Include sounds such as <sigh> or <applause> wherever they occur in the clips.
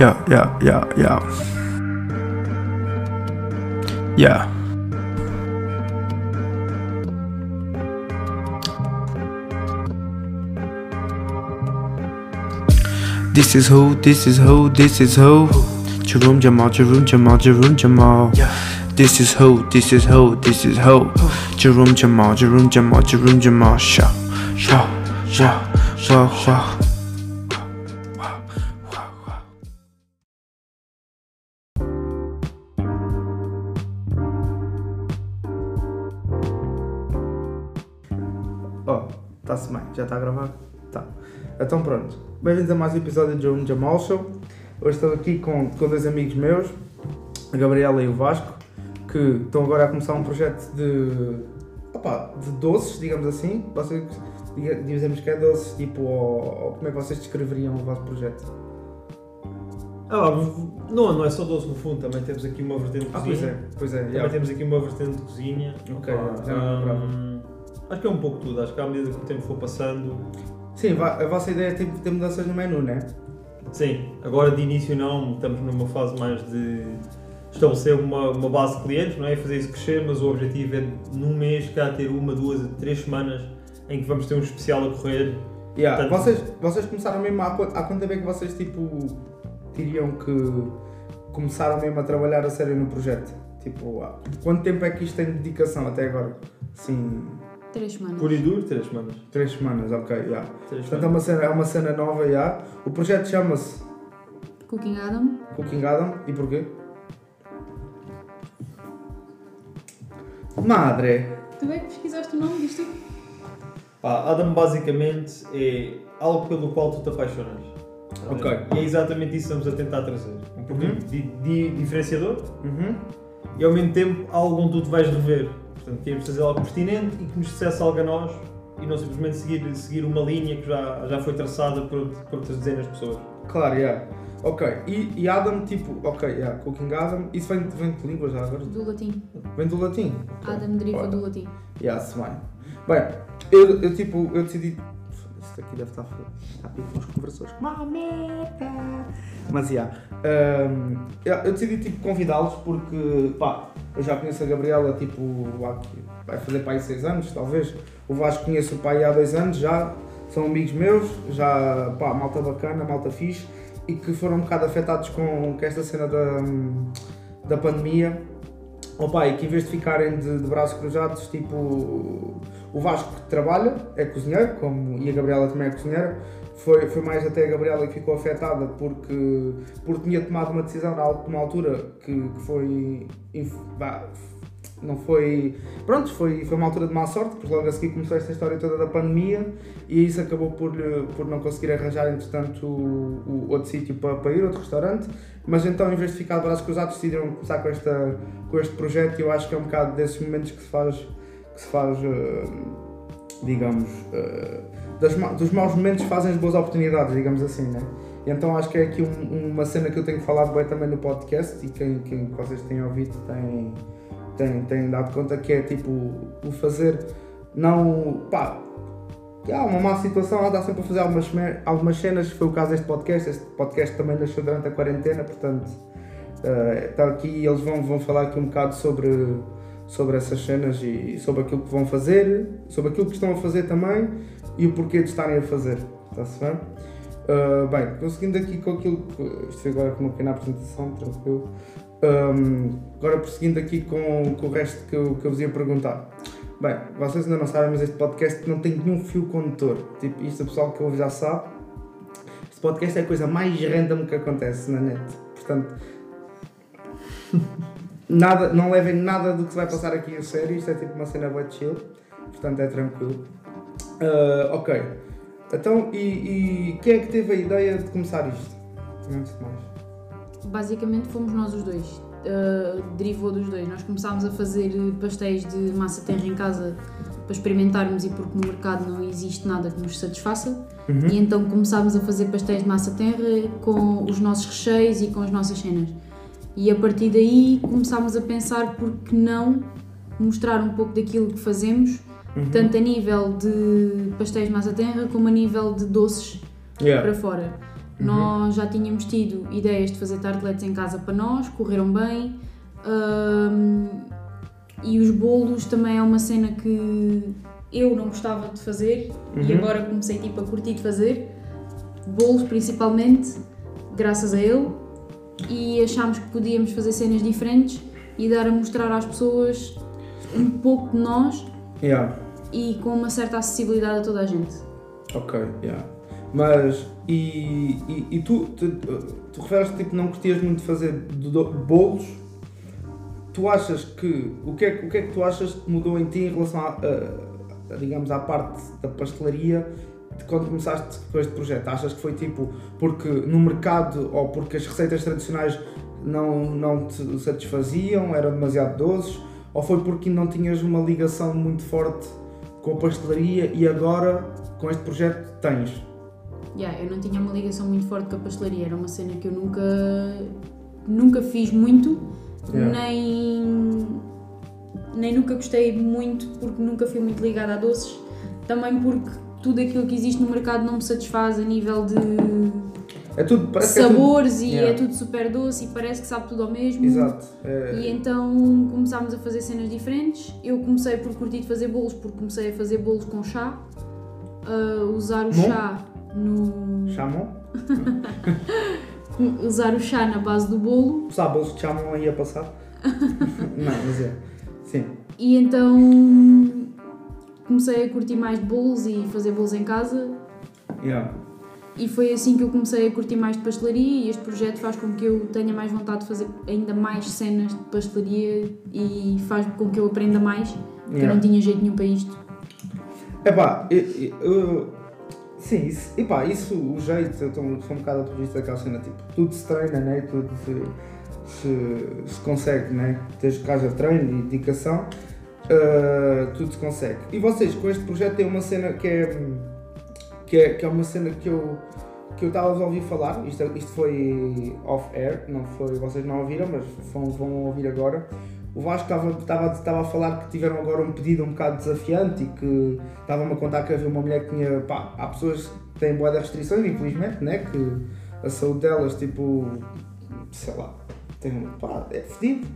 Yeah, yeah, yeah, yeah. Yeah. This is who, this is who, this is who. Jerome Jamal, Jerome Jamal, Jerome Jamal. This is who, this is who, this is who. Jerome Jamal, Jerome Jamal, Jerome Jamal. Sha, sha, sha, sha, sha. Já está a gravar? Tá. Então pronto. Bem-vindos a mais um episódio de Jerome Jamal Show. Hoje estou aqui com, com dois amigos meus, a Gabriela e o Vasco, que estão agora a começar um projeto de. Opa, de doces, digamos assim. Vocês dizemos que é doces, tipo, ou, ou como é que vocês descreveriam o vosso projeto? Ah, não, não é só doce no fundo, também temos aqui uma vertente de Ah, cozinha. pois é, pois é. Também já. temos aqui uma vertente de cozinha. Ok, Opa, já não. Acho que é um pouco tudo, acho que à medida que o tempo for passando. Sim, a vossa ideia é tipo, ter mudanças no menu, né? Sim, agora de início não, estamos numa fase mais de estabelecer uma, uma base de clientes, não é? E fazer isso crescer, mas o objetivo é num mês cá ter uma, duas, três semanas em que vamos ter um especial a correr. Yeah. Portanto- Vocês, vocês começaram mesmo há, quanto- há quanto tempo é que vocês tipo diriam que começaram mesmo a trabalhar a sério no projeto? Tipo, há- quanto tempo é que isto tem de dedicação até agora? Sim, Três semanas. Por e duro, três semanas. três semanas, ok, yeah. Três Portanto é uma cena, é uma cena nova, yeah. O projeto chama-se Cooking Adam. Cooking Adam e porquê? Madre! Tu é que pesquisaste o nome disto? Pá, Adam basicamente é algo pelo qual tu te apaixonas. Ok. E é exatamente isso que estamos a tentar trazer. Um produto di- di- diferenciador Uhum. e ao mesmo tempo algo onde tu te vais rever. Portanto, queremos fazer algo pertinente e que nos dissesse algo a nós e não simplesmente seguir, seguir uma linha que já, já foi traçada por, por outras dezenas de pessoas. Claro, yeah. Ok, e, e Adam, tipo, ok, yeah, Cooking Adam, isso vem, vem de que língua já agora? Do latim. Vem do latim? Ok. Adam deriva Ora. do latim. Yeah, se bem. Bem, eu, eu tipo, eu decidi. Isto aqui deve estar. Está aqui com os conversores. Mameta! Mas yeah, hum, eu, decidi tipo convidá-los porque pá, eu já conheço a Gabriela tipo há, vai fazer pai 6 anos, talvez. O Vasco conheço o pai há 2 anos já, são amigos meus, já pá, malta bacana, malta fixe e que foram um bocado afetados com, com esta cena da, da pandemia Opa, e que em vez de ficarem de, de braços cruzados, tipo, o Vasco trabalha, é cozinheiro, como, e a Gabriela também é cozinheira, foi, foi mais até a Gabriela que ficou afetada porque, porque tinha tomado uma decisão numa altura que, que foi. não foi. Pronto, foi, foi uma altura de má sorte, porque logo a seguir começou esta história toda da pandemia e isso acabou por, por não conseguir arranjar, entretanto, o, o outro sítio para, para ir, outro restaurante. Mas então, em vez de ficar de braços cruzados, decidiram começar com, esta, com este projeto e eu acho que é um bocado desses momentos que se faz, se faz eh, digamos, eh, dos maus momentos fazem as boas oportunidades, digamos assim, né? Então acho que é aqui um- uma cena que eu tenho falado bem também no podcast e quem, quem vocês têm ouvido tem, tem, tem dado conta que é tipo o fazer não pá há uma má situação, ela dá sempre a fazer algumas, algumas cenas, foi o caso deste podcast, este podcast também nasceu durante a quarentena, portanto eh, está aqui eles vão, vão falar aqui um bocado sobre, sobre essas cenas e sobre aquilo que vão fazer, sobre aquilo que estão a fazer também e o porquê de estarem a fazer, está-se bem? Uh, bem, conseguindo aqui com aquilo que. Isto agora com uma pequena apresentação, tranquilo. Um, agora prosseguindo aqui com, com o resto que eu, que eu vos ia perguntar. Bem, vocês ainda não sabem, mas este podcast não tem nenhum fio condutor. Tipo, isto o pessoal que ouve já sabe. Este podcast é a coisa mais random que acontece na net. Portanto, nada, não levem nada do que se vai passar aqui a sério. Isto é tipo uma cena bem chill. Portanto, é tranquilo. Uh, ok. Então, e, e quem é que teve a ideia de começar isto? Antes de mais. Basicamente fomos nós os dois. Uh, derivou dos dois. Nós começámos a fazer pastéis de massa terra em casa para experimentarmos e porque no mercado não existe nada que nos satisfaça. E então começámos a fazer pastéis de massa terra com os nossos recheios e com as nossas cenas. E a partir daí começámos a pensar por que não mostrar um pouco daquilo que fazemos, tanto a nível de pastéis de massa terra como a nível de doces Yeah. para fora. Nós já tínhamos tido ideias de fazer tarteletes em casa para nós, correram bem. Ahm, e os bolos também é uma cena que eu não gostava de fazer e Uhum. agora comecei tipo a curtir de fazer. Bolos principalmente, graças a ele. E achámos que podíamos fazer cenas diferentes e dar a mostrar às pessoas um pouco de nós Yeah. e com uma certa acessibilidade a toda a gente. Ok, yeah. Mas, e, e, e tu, tu, tu referes tipo, não curtias muito fazer do- do- bolos. Tu achas que, o que, é, que- o que é que tu achas que mudou em ti em relação a, a- a, digamos, à parte da pastelaria de quando começaste com este projeto? Achas que foi tipo, porque no mercado ou porque as receitas tradicionais não, não te satisfaziam, eram demasiado doces? Ou foi porque não tinhas uma ligação muito forte com a pastelaria e agora com este projeto tens? Yeah, eu não tinha uma ligação muito forte com a pastelaria, era uma cena que eu nunca, nunca fiz muito, Yeah. nem, nem nunca gostei muito porque nunca fui muito ligada a doces, também porque tudo aquilo que existe no mercado não me satisfaz a nível de É tudo, que é tudo. sabores e Yeah. é tudo super doce e parece que sabe tudo ao mesmo. Exato. É, E então começámos a fazer cenas diferentes. Eu comecei por curtir de fazer bolos porque comecei a fazer bolos com chá, a usar o Bom. chá no chamam? <laughs> usar o chá na base do bolo Os bolos que chamam aí a passar? <laughs> não, mas é. Sim. e então comecei a curtir mais de bolos e fazer bolos em casa Yeah. e foi assim que eu comecei a curtir mais de pastelaria e este projeto faz com que eu tenha mais vontade de fazer ainda mais cenas de pastelaria e faz com que eu aprenda mais, porque eu Yeah. não tinha jeito nenhum para isto. Epá, eu, eu, sim, isso, epá, isso, o jeito, eu estou um bocado apologista daquela cena, tipo, tudo se treina, né? Tudo se, se, se consegue, né? Desde que haja treino e dedicação, ah, tudo se consegue. E vocês, com este projeto, tem uma cena que é, que é, que é uma cena que eu que eu estava a ouvir falar, isto, isto foi off-air, não foi, vocês não ouviram, mas vão, vão ouvir agora. O Vasco estava, estava, estava a falar que tiveram agora um pedido um bocado desafiante e que estava-me a contar que havia uma mulher que tinha. Pá, há pessoas que têm boas restrições, infelizmente, né? Que a saúde delas, tipo. sei lá, tem, pá, é fedido.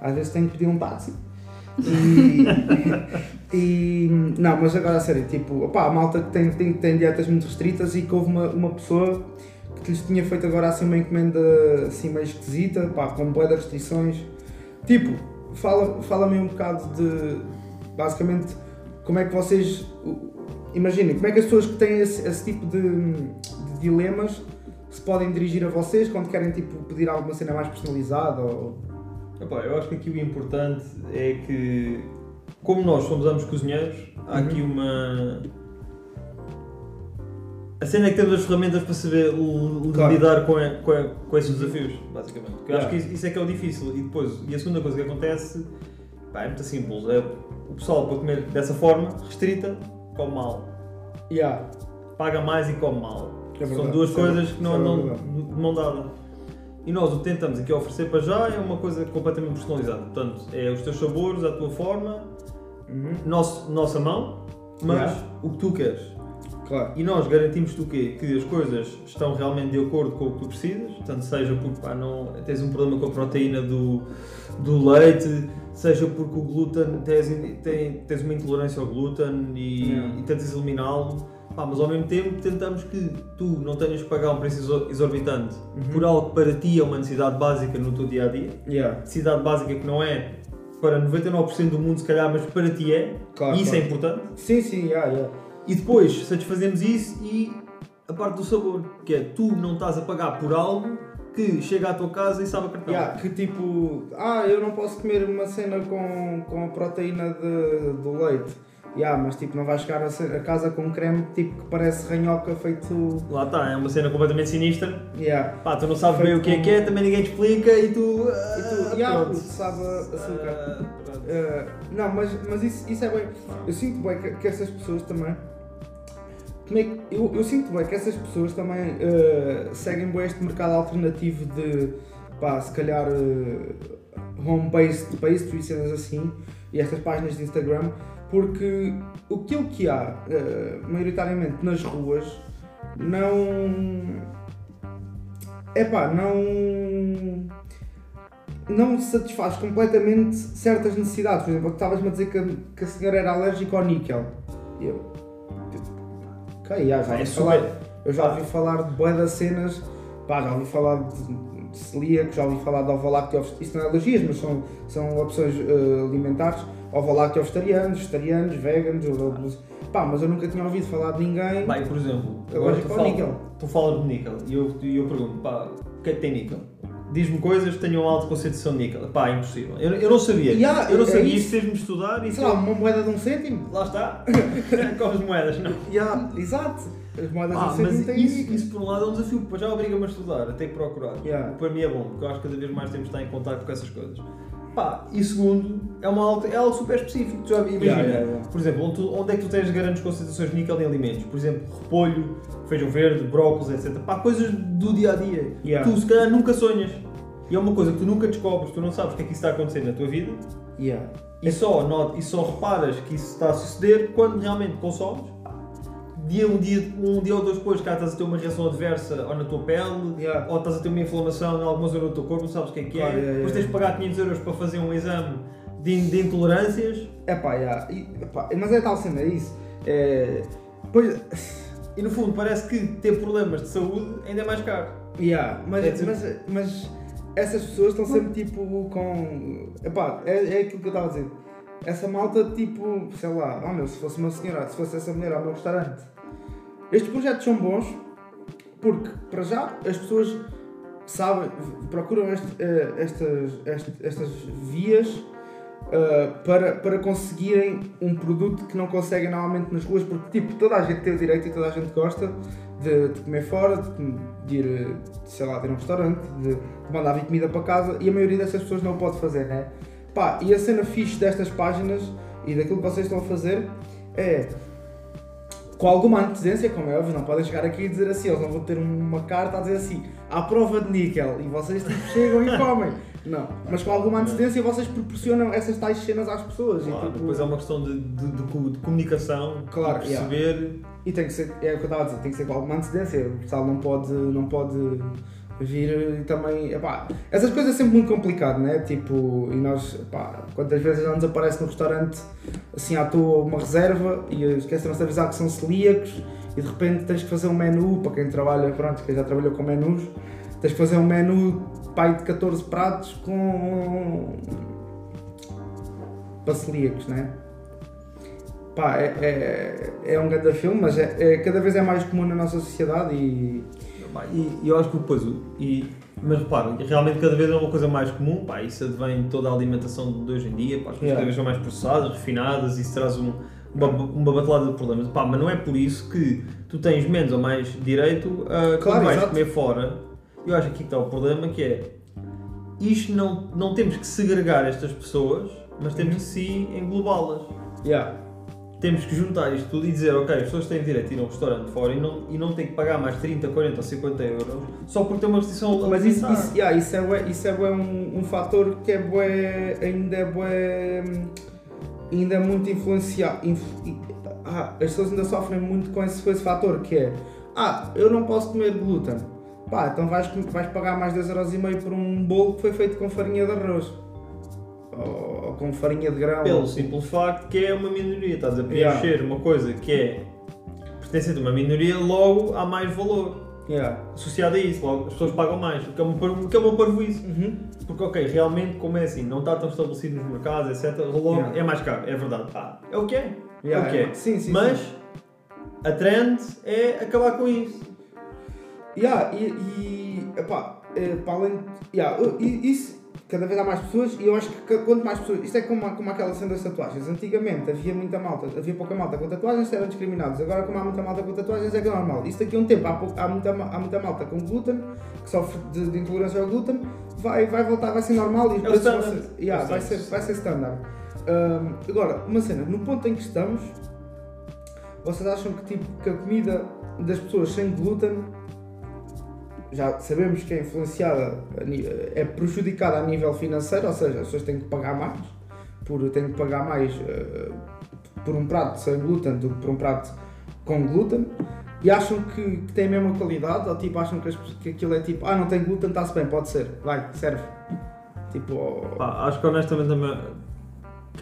Às vezes tem que pedir um táxi. <laughs> E, e- não, mas agora a sério, tipo, opá, a malta que tem, tem, tem dietas muito restritas e que houve uma, uma pessoa que lhes tinha feito agora assim uma encomenda assim meio esquisita, pá, com boas restrições. Tipo, fala- fala-me um bocado de basicamente como é que vocês imaginem, como é que as pessoas que têm esse, esse tipo de, de dilemas se podem dirigir a vocês quando querem tipo, pedir alguma cena mais personalizada ou. Epá, eu acho que aqui o importante é que, como nós somos ambos cozinheiros, há Uhum. aqui uma. A cena é que temos as ferramentas para saber Claro. lidar com, a- com, a- com esses desafios, basicamente. Porque eu acho Yeah. que isso é que é o difícil. E depois, e a segunda coisa que acontece pá, é muito simples: é o pessoal para comer dessa forma, restrita, come mal. Yeah. Paga mais e come mal. É São duas é coisas que não é andam de mão dada. E nós o que tentamos aqui oferecer para já é uma coisa completamente personalizada. Portanto, é os teus sabores, a tua forma, Uhum. nosso, nossa mão, mas Yeah. o que tu queres. Claro. E nós garantimos-te o quê? Que as coisas estão realmente de acordo com o que tu precisas, portanto, seja porque pá, não, tens um problema com a proteína do, do leite, seja porque o glúten tens, tem- tens uma intolerância ao glúten e, Yeah. e tentas eliminá-lo. Pá, mas ao mesmo tempo tentamos que tu não tenhas que pagar um preço exor- exorbitante Uhum. por algo que para ti é uma necessidade básica no teu dia a dia. Yeah. Necessidade básica que não é para 99% do mundo, se calhar, mas para ti é. Claro, e isso é claro. importante. Sim, sim, yeah, yeah. E depois satisfazemos isso e a parte do sabor, que é tu não estás a pagar por algo que chega à tua casa e sabe a cartão. Yeah, que tipo, ah, eu não posso comer uma cena com, com a proteína de, do leite. Yeah, mas tipo, não vais chegar a, casa com um creme tipo, que parece ranhoca feito. Lá está, é uma cena completamente sinistra. Yeah. Pá, tu não sabes bem o que é que é, também ninguém te explica e tu. E tu, yeah, pronto. sabe açúcar. Pronto. Uh, não, mas, mas isso, isso é bem. Eu sinto bem que, que essas pessoas também. Como é que, eu, eu sinto bem que essas pessoas também uh, seguem bem este mercado alternativo de pá, se calhar uh, home-based pastry, cenas assim, e estas páginas de Instagram, porque aquilo que há uh, maioritariamente nas ruas não. epá, não. não satisfaz completamente certas necessidades. Por exemplo, estavas-me a dizer que a, que a senhora era alérgica ao níquel. E eu. Ok, já, já É ouvi falar. Eu já ouvi falar de boa das cenas, pá, já ouvi falar de, de celíaco, já ouvi falar de ovolácteo, isto não é alergias, mas são, são opções eh, alimentares, ovolácteo vegetarianos, vegetarianos, veganos, ou- pá, mas eu nunca tinha ouvido falar de ninguém Bem, por exemplo, agora tu ao falas, níquel. tu falas de níquel e eu, e eu pergunto, pá, o que é que tem níquel? Diz-me coisas que tenham alta concentração de níquel. Pá, é impossível. Eu, eu não sabia. Yeah, eu não é sabia, isso. isto fez-me estudar e Sei lá, uma moeda de um cêntimo? lá está. <laughs> Com as moedas, não. Yeah, exato. As moedas Ah, de um cêntimo mas isso, isso por um lado é um desafio, porque já obriga-me a estudar, a ter que procurar. Yeah. Para mim é bom, porque eu acho que cada vez mais temos de estar em contato com essas coisas. Pá, e segundo, é, uma alta, é algo super específico. Já imagina, Yeah, yeah, yeah. por exemplo, onde, tu- onde é que tu tens grandes concentrações de níquel em alimentos? Por exemplo, repolho, feijão verde, brócolis, etc. Pá, coisas do dia a dia. Tu se calhar nunca sonhas. E é uma coisa que tu nunca descobres, tu não sabes o que é que isso está acontecendo na tua vida Yeah. e só, not, e só reparas que isso está a suceder quando realmente consomes. Dia, um, dia, um dia ou dois depois, cá estás a ter uma reação adversa ou na tua pele, Yeah. ou estás a ter uma inflamação em alguma zona do teu corpo, não sabes o que é que é. yeah, Depois tens de pagar 500 euros para fazer um exame de, de intolerâncias. É pá, yeah. E, epá, mas é tal cena, é isso. É, pois, E no fundo, parece que ter problemas de saúde ainda é mais caro. yeah, mas, É mas, mas essas pessoas estão sempre tipo com. Epá, é, é aquilo que eu estava a dizer. Essa malta, tipo, sei lá, oh meu, se fosse uma senhora, se fosse essa mulher ao meu restaurante. Estes projetos são bons porque, para já, as pessoas sabem, procuram este- eh, estas, este- estas vias uh, para, para conseguirem um produto que não conseguem normalmente nas ruas, porque tipo, toda a gente tem o direito e toda a gente gosta de, de comer fora, de, de ir, eh, sei lá, de ir a um restaurante, de, de mandar vir comida para casa e a maioria dessas pessoas não pode fazer, né? Pá, e a cena fixe destas páginas e daquilo que vocês estão a fazer é com alguma antecedência, como é óbvio, não podem chegar aqui e dizer assim, eles não vão ter uma carta a dizer assim, à prova de níquel, e vocês tipo, chegam e <laughs> comem. Não, mas com alguma antecedência vocês proporcionam essas tais cenas às pessoas. Claro, e, tipo, depois é uma questão de, de- de de comunicação, Claro, de perceber. e tem que ser, é o que eu estava a dizer, tem que ser com alguma antecedência. O pessoal não pode, não pode vir e também. Epá, essas coisas é sempre muito complicado, né? Tipo, e nós, epá, quantas vezes não nos aparece no restaurante assim à toa uma reserva e esquecem-se de avisar que são celíacos e de repente tens que fazer um menu para quem trabalha, pronto, quem já trabalhou com menus, tens que fazer um menu pai de 14 pratos com. para celíacos, né? Pá, é, é, é um grande filme, mas é, é- cada vez é mais comum na nossa sociedade e. Pá, E, e eu acho que depois. E, mas repara, realmente cada vez é uma coisa mais comum, pá, isso advém de toda a alimentação de hoje em dia, pá, as coisas Yeah. cada vez são mais processadas, refinadas, isso traz um, uma, uma batelada de problemas. Pá, mas não é por isso que tu tens menos ou mais direito a Claro, exato. comer fora. Eu acho que aqui que está o problema que é isto não, não temos que segregar estas pessoas, mas temos Uhum. que sim englobá-las. Yeah. Temos que juntar isto tudo e dizer, ok, as pessoas têm direito a ir a um restaurante fora e não, e não têm que pagar mais 30, 40 ou 50 euros só por ter uma restrição Mas isso, isso, yeah, isso é, bué- isso é bué um, um fator que é bué, ainda é bué, ainda é muito influenciado. inf- ah, as pessoas ainda sofrem muito com esse, com esse fator que é ah, eu não posso comer glúten. Pá, então vais, vais pagar mais 2,5€ por um bolo que foi feito com farinha de arroz. Ou, ou com farinha de grão. Pelo simples facto que é uma minoria, estás a preencher Yeah. uma coisa que é pertencente a uma minoria, logo há mais valor Yeah. associado a isso, logo as pessoas pagam mais, o que é uma, que é uma parvoíce. Uhum. Porque, ok, realmente, como é assim, não está tão estabelecido nos mercados, etc., logo Yeah. é mais caro, é verdade. Pá, é o que é, é o que é. Sim, sim, Mas sim. a trend é acabar com isso. Yeah, e, e epá, eh, para além yeah, isso, cada vez há mais pessoas e eu acho que quanto mais pessoas, isto é como, como aquela cena das tatuagens, antigamente havia muita malta, havia pouca malta com tatuagens eram discriminados, agora como há muita malta com tatuagens é que é normal, isto daqui a um tempo há, pouco- há, muita, há muita malta com glúten, que sofre de, de intolerância ao glúten, vai, vai voltar, vai ser normal e os É o preços vão standard. ser, yeah, É vai, ser, vai ser standard. Ahm, agora, uma cena, no ponto em que estamos, vocês acham que, tipo, que a comida das pessoas sem glúten já sabemos que é influenciada, é prejudicada a nível financeiro, ou seja, as pessoas têm que pagar mais, por, têm que pagar mais eh, por um prato sem glúten do que por um prato com glúten. e acham que, que tem a mesma qualidade, ou tipo, acham que, as- que aquilo é tipo, ah, não tem glúten, está-se bem, pode ser, vai, serve. Tipo, Pá, acho que honestamente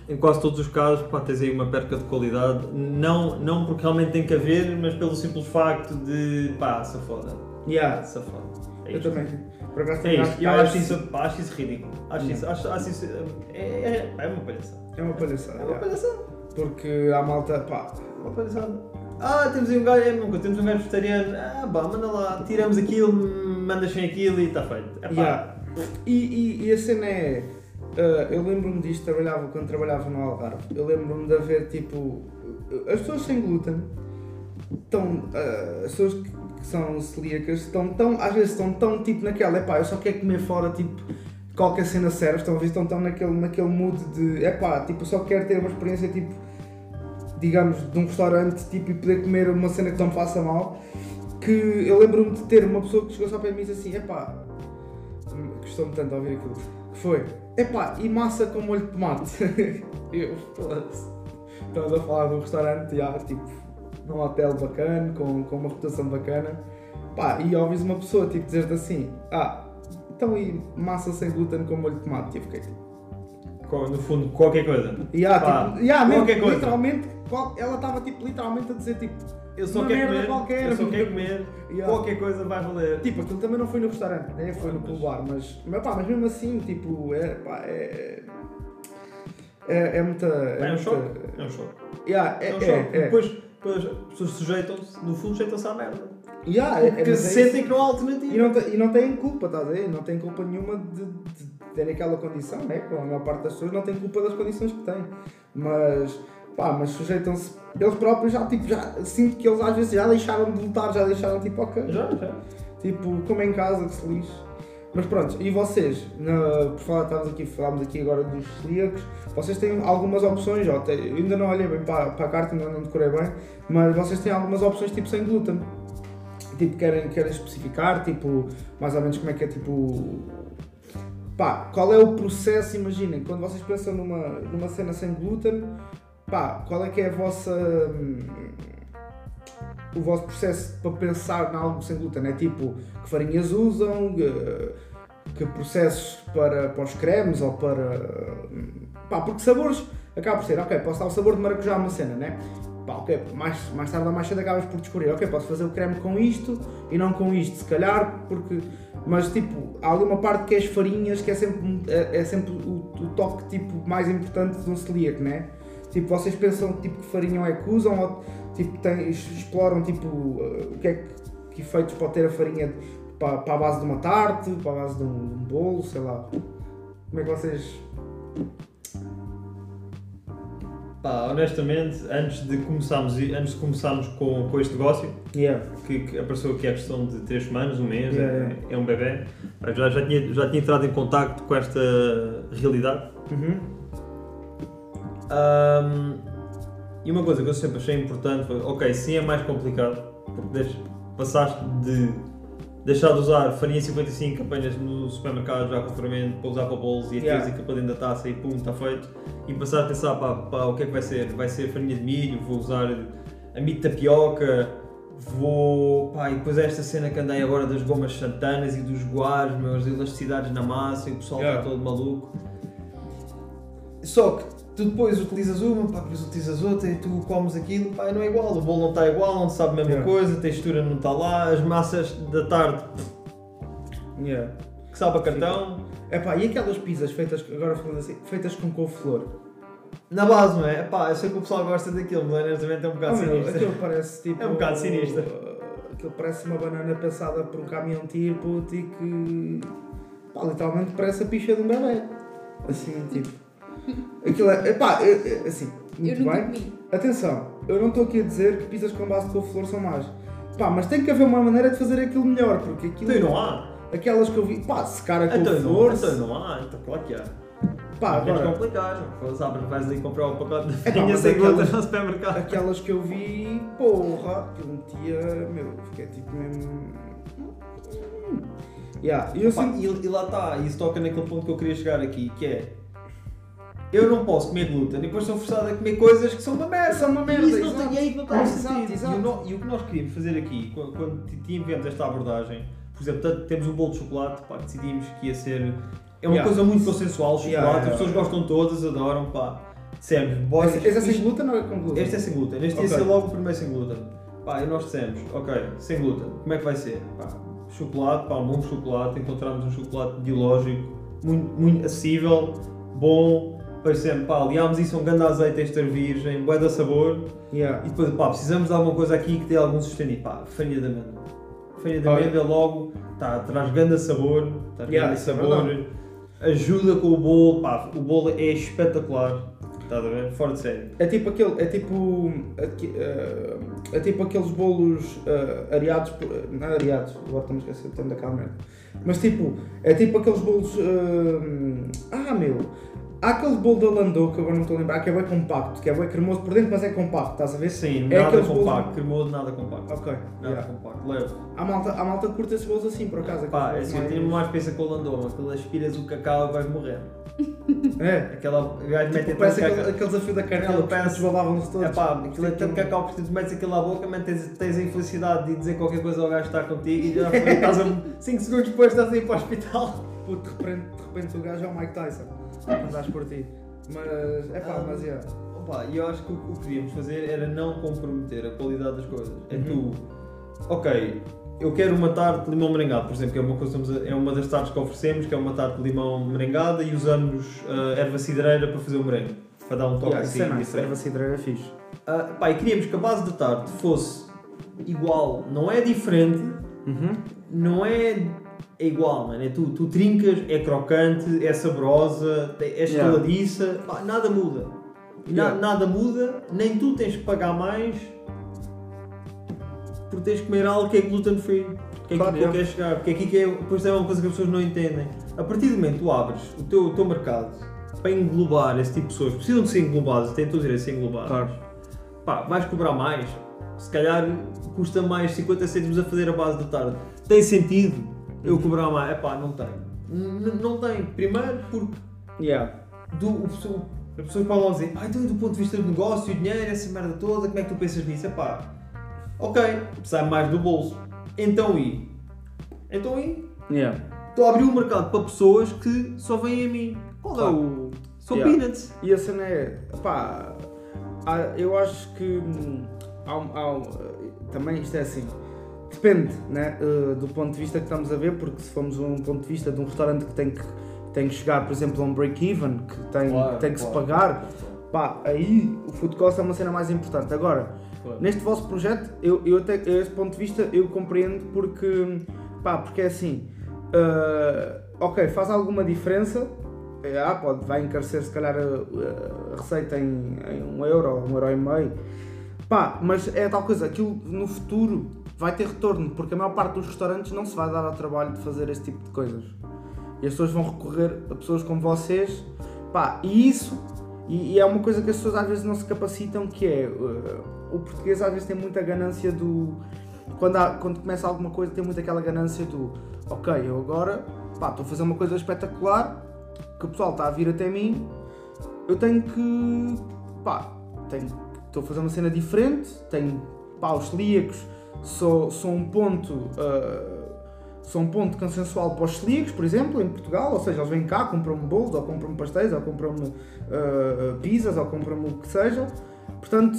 em quase todos os casos pá, tens aí uma perca de qualidade, não, não porque realmente tem que haver, mas pelo simples facto de pá, se foda. yeah, Se foda. É eu também. Por acaso É isto, eu acho isso, pá, acho isso ridículo. Acho isso, acho, acho isso é, é, é uma palhaçada. É uma palhaçada. É uma yeah. palhaçada. Porque há malta, pá, Uma palhaçada. Ah, temos aí um gajo, é, nunca, temos um gajo vegetariano, ah, pá, manda lá, tiramos aquilo, mandas sem aquilo e está feito. É pá, Yeah. E, e, e a cena é. Ah, eu lembro-me disto, trabalhava, quando trabalhava no Algarve, eu lembro-me de haver tipo. As pessoas sem glúten estão. ah, as pessoas que, são celíacas estão tão. às vezes estão tão tipo naquela, epá, eu só quero comer fora, tipo. Qualquer cena serve, estão a ver? Estão tão naquele, naquele mood de epá, tipo, eu só quero ter uma experiência tipo, digamos, de um restaurante tipo, e poder comer uma cena que não me faça mal. Que eu lembro-me de ter uma pessoa que chegou só para mim e disse assim: epá, gostou-me tanto de ouvir aquilo. Que foi, epá, e massa com molho de tomate. <laughs> eu, foda-se. Estamos a falar de um restaurante, já, tipo, num hotel bacana, com, com uma reputação bacana. Pá, e ouvis uma pessoa, tipo, dizer-te assim, ah, então e massa sem glúten com molho de tomate? E eu fiquei tipo, no fundo, qualquer coisa. e Pá, tipo, e há mesmo, qualquer coisa. literalmente, qual- ela estava tipo, literalmente a dizer tipo, Eu só Uma quero merda comer, qualquer. eu só quero comer, Yeah. qualquer coisa vai valer. Tipo, aquilo também não foi no restaurante, né? foi no Mas- bar, mas, mas, pá, mas mesmo assim, tipo, é, pá, é, é, é muita... É um muita- choque. É um choque. Yeah, é, É um é, choque. é. Depois, depois as pessoas sujeitam-se, no fundo, sujeitam-se à merda. Yeah, é- é, Porque mas é sentem que não há alternativa. E não, e não têm culpa, estás a ver? Não têm culpa nenhuma de, de terem aquela condição, né? A maior parte das pessoas não tem culpa das condições que têm. Mas, pá, mas sujeitam-se, eles próprios já, tipo, já, sinto que eles às vezes já deixaram de lutar, já deixaram, tipo, ok. Já, já. Tipo, como em casa, que se lixe. Mas pronto, e vocês, na, por falar, estávamos aqui, falámos aqui agora dos celíacos, vocês têm algumas opções, ó, te- ainda não olhei bem para, para a carta, ainda não decorei bem, mas vocês têm algumas opções tipo sem glúten. Tipo, querem, querem especificar, tipo, mais ou menos como é que é, tipo... Pá, qual é o processo, imaginem, quando vocês pensam numa, numa cena sem glúten, pá, qual é que é a vossa... hum, o vosso processo para pensar em algo sem glúten é tipo que farinhas usam, que, processos para, para os cremes ou para. pá, porque sabores acaba por ser, ok, posso dar o sabor de maracujá a uma cena, né? Pá, ok, mais, mais tarde ou mais cedo acabas por descobrir, ok, posso fazer o creme com isto e não com isto, se calhar, porque. Mas tipo, há ali uma parte que é as farinhas que é sempre, é, é sempre o, o toque tipo, mais importante de um celíaco, né? Tipo, vocês pensam tipo, que farinha é que usam ou tipo, tem, exploram tipo, uh, o que é que, que efeitos pode ter a farinha para, para a base de uma tarte, para a base de um, de um bolo, sei lá. Como é que vocês. Pá, honestamente, antes de começarmos, antes de começarmos com, com este negócio, Yeah. que, que apareceu aqui a questão de 3 semanas, um mês, Yeah, é, é um bebê, já, já, tinha, já tinha entrado em contacto com esta realidade. Uhum. Ahm, e uma coisa que eu sempre achei importante foi, ok, sim é mais complicado, porque passaste de deixar de usar farinha 55 que apanhas no supermercado já com fermento para usar para bolos e Yeah. atiras aquilo para dentro da taça e pum, está feito. E passar a pensar, pá, pá, o que é que vai ser? Vai ser farinha de milho, vou usar amido de tapioca, vou. pá, e depois esta cena que andei agora das gomas santanas e dos guares, meus elasticidades na massa e o pessoal Yeah. está todo maluco. Só que tu depois utilizas uma, pá, depois utilizas outra e tu comes aquilo, pá, não é igual, o bolo não está igual, não sabe a mesma Yeah. coisa, a textura não está lá, as massas da tarde Yeah. que sabe a cartão, Epá, e aquelas pizzas feitas, agora falando assim, feitas com couve-flor? na base, não é? Pá, eu sei que o pessoal gosta daquilo, mas honestamente é um bocado Oh, sinistro. aquilo parece tipo. <laughs> É um bocado sinistro. Aquilo parece uma banana pensada por um caminhão tiro puto, e que. pá, literalmente parece a picha de um bebê. Assim, tipo. Aquilo é. Epá, é- é- assim, Eu muito nunca bem. comi. Atenção, eu não estou aqui a dizer que pizzas com base de couve-flor são más. Pá, mas tem que haver uma maneira de fazer aquilo melhor, porque aquilo. Então não há. Aquelas que eu vi. pá, secar a Então não, couve-flor. então não há, então claro que há. Pá, agora. complicado, não. Sabes, vais ali comprar um pacote de É farinha mas sem aquelas- no supermercado. Aquelas que eu vi, porra, aquilo metia. Meu, fiquei tipo mesmo. Yeah, e eu Pá, sinto. e, e lá está, isso toca naquele ponto que eu queria chegar aqui, que é eu não posso comer glúten e depois sou forçado a comer coisas que são uma merda. São uma merda, E isso não exato. tem, aí que não Exato, exato. E, o e o que nós queríamos fazer aqui, quando, tivemos esta abordagem, por exemplo, temos um bolo de chocolate, pá, decidimos que ia ser. É uma Yeah. coisa muito consensual, chocolate, Yeah, yeah, as pessoas gostam todas, adoram, pá. Dissemos, bora. Esse esse é sem glúten ou é com glúten? este é sem glúten, este Ok. ia ser logo o primeiro sem glúten. Pá, e nós dissemos, ok, sem glúten, como é que vai ser? Pá, chocolate, pá, um bom chocolate, encontramos um chocolate biológico, muito, muito acessível, bom, depois sempre, pá, aliámos isso a um grande azeite extra virgem, bué da sabor, Yeah. e depois, pá, precisamos de alguma coisa aqui que dê algum sustento, pá, farinha de amêndoa. Farinha de amêndoa logo, tá, traz grande sabor, traz Yeah, grande é sabor, verdade. ajuda com o bolo, pá, o bolo é espetacular, estás a ver? Fora de série. É tipo aquele, é tipo, eh, é tipo aqueles bolos eh, areados, por- não é areados, agora estamos a esquecer o termo daquela merda. Mas tipo, é tipo aqueles bolos, eh, ah meu, há aquele bolo da Landau que agora não estou a lembrar, que é bem compacto, que é bem cremoso por dentro, mas é compacto, estás a ver? Sim, É nada compacto, bolos- cremoso, nada compacto. Ok, Nada yeah. compacto, leve. Há malta, há malta que curta esses bolos assim, por acaso. Pá, é assim, eu tenho mais pensa com o Landoma, aquilo aspiras o cacau vais morrer. <laughs> É, Aquela, o gajo mete tipo, tanto parece aquele, cacau. aquele desafio da canela, que parece- desbalavam-se todos. É pá, aquilo é tanto Tipo, cacau que tu metes aquilo à boca, mas tens, tens a infelicidade de dizer qualquer coisa ao gajo que está contigo e já estás a <laughs> 5 segundos depois estás a ir para o hospital. Puto, de repente, de repente o gajo é o Mike Tyson, andas por ti. Mas, é pá, Ah. mas é. Opa, e eu acho que o que queríamos fazer era não comprometer a qualidade das coisas. É Uhum. tu, ok, eu quero uma tarte de limão merengado, por exemplo, que é uma, coisa, é uma das tartes que oferecemos, que é uma tarte de limão merengada e usamos uh, erva cidreira para fazer o merengue, para dar um toque Yeah, assim é nice, erva cidreira é fixe. Ah, pá, e queríamos que a base da tarte fosse igual, não é diferente, Uhum. não é, é igual, mano. É tu, tu trincas, é crocante, é saborosa, é Yeah. estaladiça, pá, nada muda. Na- Yeah. nada muda, nem tu tens que pagar mais por teres que comer algo que é gluten free. Que é Claro, aqui que eu yeah. quero chegar. Porque aqui que é, depois é uma coisa que as pessoas não entendem. A partir do momento que tu abres o teu, o teu mercado para englobar esse tipo de pessoas, precisam de ser englobadas, têm todo o direito de ser englobadas Claro. pá, vais cobrar mais, se calhar custa mais 50 cêntimos a fazer a base da tarde. Tem sentido eu cobrar mais? É pá, não tem. N- não tem. Primeiro porque Yeah. do, o pessoa- as pessoas logo dizer, ah, então e do ponto de vista do negócio, dinheiro, essa merda toda, como é que tu pensas nisso? É pá, ok, sai mais do bolso. Então e? Então e? Yeah. Estou a abrir o mercado para pessoas que só vêm a mim. Qual Claro. é o. São Yeah. peanuts. E a cena é, pá, eu acho que hum, há, um- há um- também isto é assim, depende né, eh, do ponto de vista que estamos a ver, porque se formos um ponto de vista de um restaurante que tem que, tem que chegar, por exemplo, a um break-even, que tem, Claro, tem que se claro. pagar, pá, aí o food cost é uma cena mais importante. Agora, Neste vosso projeto, eu, eu até, esse ponto de vista, eu compreendo porque, pá, porque é assim, ah, ok, faz alguma diferença, é, ah, pode, vai encarecer se calhar a, a receita em, em um euro, um euro e meio, pá, mas é tal coisa, aquilo no futuro vai ter retorno, porque a maior parte dos restaurantes não se vai dar ao trabalho de fazer esse tipo de coisas. E as pessoas vão recorrer a pessoas como vocês, pá, e isso, e, e é uma coisa que as pessoas às vezes não se capacitam, que é, uh, o português às vezes tem muita ganância do, quando, há- quando começa alguma coisa tem muito aquela ganância do, ok, eu agora, estou a fazer uma coisa espetacular, que o pessoal está a vir até mim, eu tenho que, pá, tenho, estou a fazer uma cena diferente, tenho, pá, os celíacos são um ponto, uh, são um ponto consensual para os celíacos, por exemplo, em Portugal, ou seja, eles vêm cá, compram-me bolos, ou compram-me pastéis, ou compram-me uh, pizzas, ou compram-me o que seja, portanto,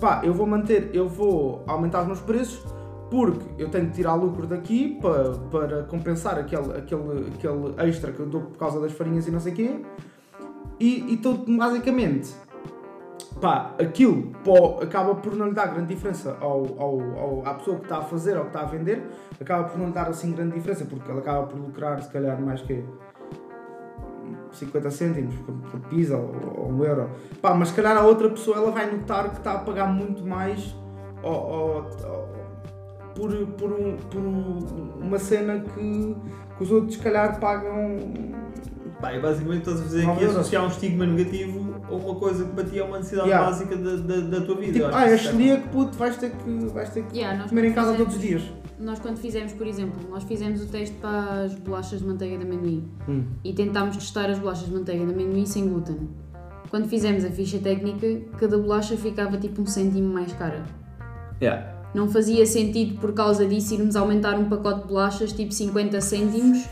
pá, eu vou manter, eu vou aumentar os meus preços, porque eu tenho que tirar lucro daqui para, para compensar aquele, aquele, aquele extra que eu dou por causa das farinhas e não sei o quê, e e estou basicamente pá, aquilo pô, acaba por não lhe dar grande diferença ao, ao, ao- à pessoa que está a fazer ou que está a vender, acaba por não lhe dar assim grande diferença, porque ela acaba por lucrar se calhar mais que 50 cêntimos por, por pizza ou, ou um euro. Pá, mas se calhar a outra pessoa ela vai notar que está a pagar muito mais ao- por, por, um- por um- uma cena que, que os outros se calhar pagam E basicamente estás a fazer aqui associar um estigma negativo a uma coisa que ti é uma necessidade Yeah. básica da, da, da tua vida. tipo, ah, que és é- celíaco, puto, vais ter que, vais ter que Yeah, comer em casa fizemos- todos os dias. Nós quando fizemos, por exemplo, nós fizemos o teste para as bolachas de manteiga de amendoim Hum. e tentámos testar as bolachas de manteiga de amendoim sem glúten. quando fizemos a ficha técnica, cada bolacha ficava tipo um cêntimo mais cara. Yeah. Não fazia sentido por causa disso irmos aumentar um pacote de bolachas tipo 50 cêntimos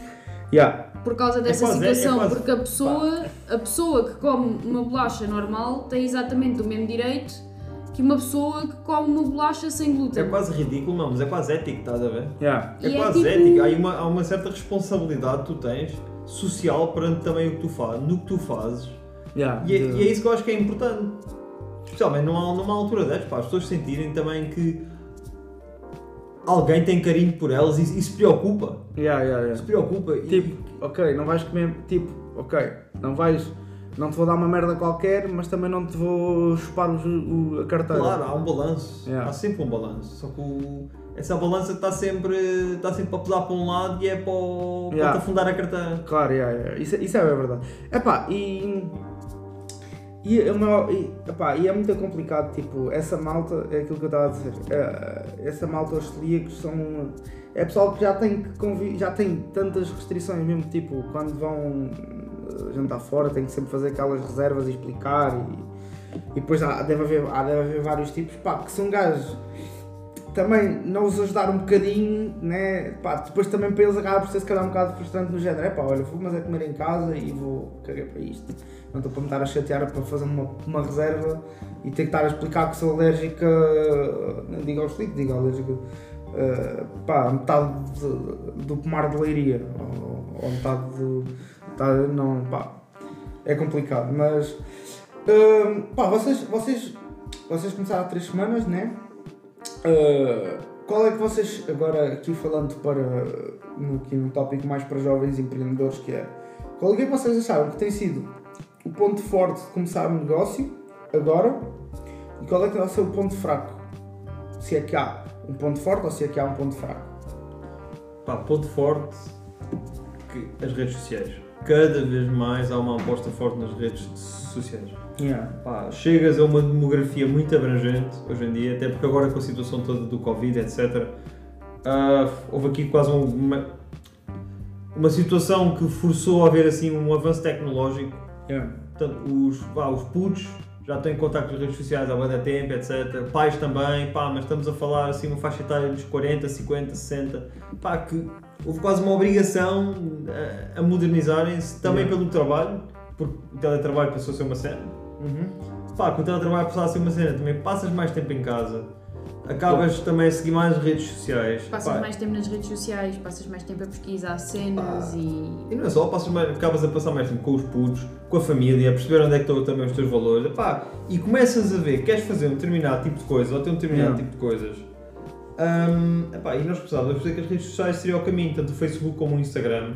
Yeah. Por causa dessa quase- é- é situação, quase- porque a pessoa, a pessoa que come uma bolacha normal tem exatamente o mesmo direito que uma pessoa que come uma bolacha sem glúten. É quase ridículo, não, mas é quase ético, estás a ver? Yeah. É E é quase tipo- ético. Há uma, há uma certa responsabilidade que tu tens, social, perante também o que tu fazes, no que tu fazes. Yeah. E é, De- e é isso que eu acho que é importante. Especialmente numa, numa altura destas, para as pessoas sentirem também que alguém tem carinho por elas e, e se preocupa. Yeah, yeah, yeah. Se preocupa. E- Tipo, ok, não vais comer. Tipo, ok, não vais. Não te vou dar uma merda qualquer, mas também não te vou chupar os- o, a carteira. Claro, há um balanço. Yeah. Há sempre um balanço. Só que o- essa balança está sempre, está sempre para pesar para um lado e é para, o- para Yeah. te afundar a carteira. Claro, yeah, yeah. Isso, isso é verdade. Epá, e. E, meu- e, epá, e é muito complicado, tipo, essa malta, é aquilo que eu estava a dizer, eh, essa malta, os celíacos são. É pessoal que já tem que já tem tantas restrições mesmo, tipo, quando vão eh, jantar fora, tem que sempre fazer aquelas reservas e explicar e, e depois há, deve, haver, há, deve haver vários tipos, pá, que são gajos também não os ajudar um bocadinho, né? Pá, depois também para eles acaba por ser se calhar um bocado frustrante no género, é pá, olha, vou mas é comer em casa e vou cagar para isto. Não estou para me estar a chatear para fazer uma, uma reserva e ter que estar a explicar que sou alérgica, não digo ao explico, digo alérgica, eh, pá, metade de- do pomar de leiria, ou, ou metade do. Tá, não, pá, é complicado, mas. hum, pá, vocês, vocês, vocês começaram há três semanas, né? Uh, qual é que vocês, agora aqui falando para no, aqui num tópico mais para jovens empreendedores que é, qual é que vocês acharam que tem sido o ponto forte de começar um negócio agora e qual é que vai ser o ponto fraco? Se é que há um ponto forte ou se é que há um ponto fraco? Pá, ponto forte que as redes sociais. Cada vez mais há uma aposta forte nas redes sociais. Yeah. Pá, chegas a uma demografia muito abrangente hoje em dia, até porque agora com a situação toda do Covid, etc. ah, houve aqui quase um- uma, uma situação que forçou a haver assim um avanço tecnológico. Yeah. Portanto, os, pá, os putos já têm contacto nas redes sociais há muito tempo, etc. Pais também, pá, mas estamos a falar assim uma faixa etária dos 40, 50, 60. Pá, que houve quase uma obrigação a, a modernizarem-se também Yeah. pelo trabalho, porque o teletrabalho passou a ser uma cena. Uhum. Pá, com o teletrabalho passar a ser uma cena, também passas mais tempo em casa, acabas também a seguir mais as redes sociais. Passas Pá, mais tempo nas redes sociais, passas mais tempo a pesquisar cenas Pá. e. E não é só, passas mais, acabas a passar mais tempo com os putos, com a família, a perceber onde é que estão também os teus valores. Epá, e começas a ver, queres fazer um determinado tipo de coisa ou ter um determinado Yeah. tipo de coisas. Hum, epá, e nós precisávamos perceber que as redes sociais seriam o caminho, tanto o Facebook como o Instagram,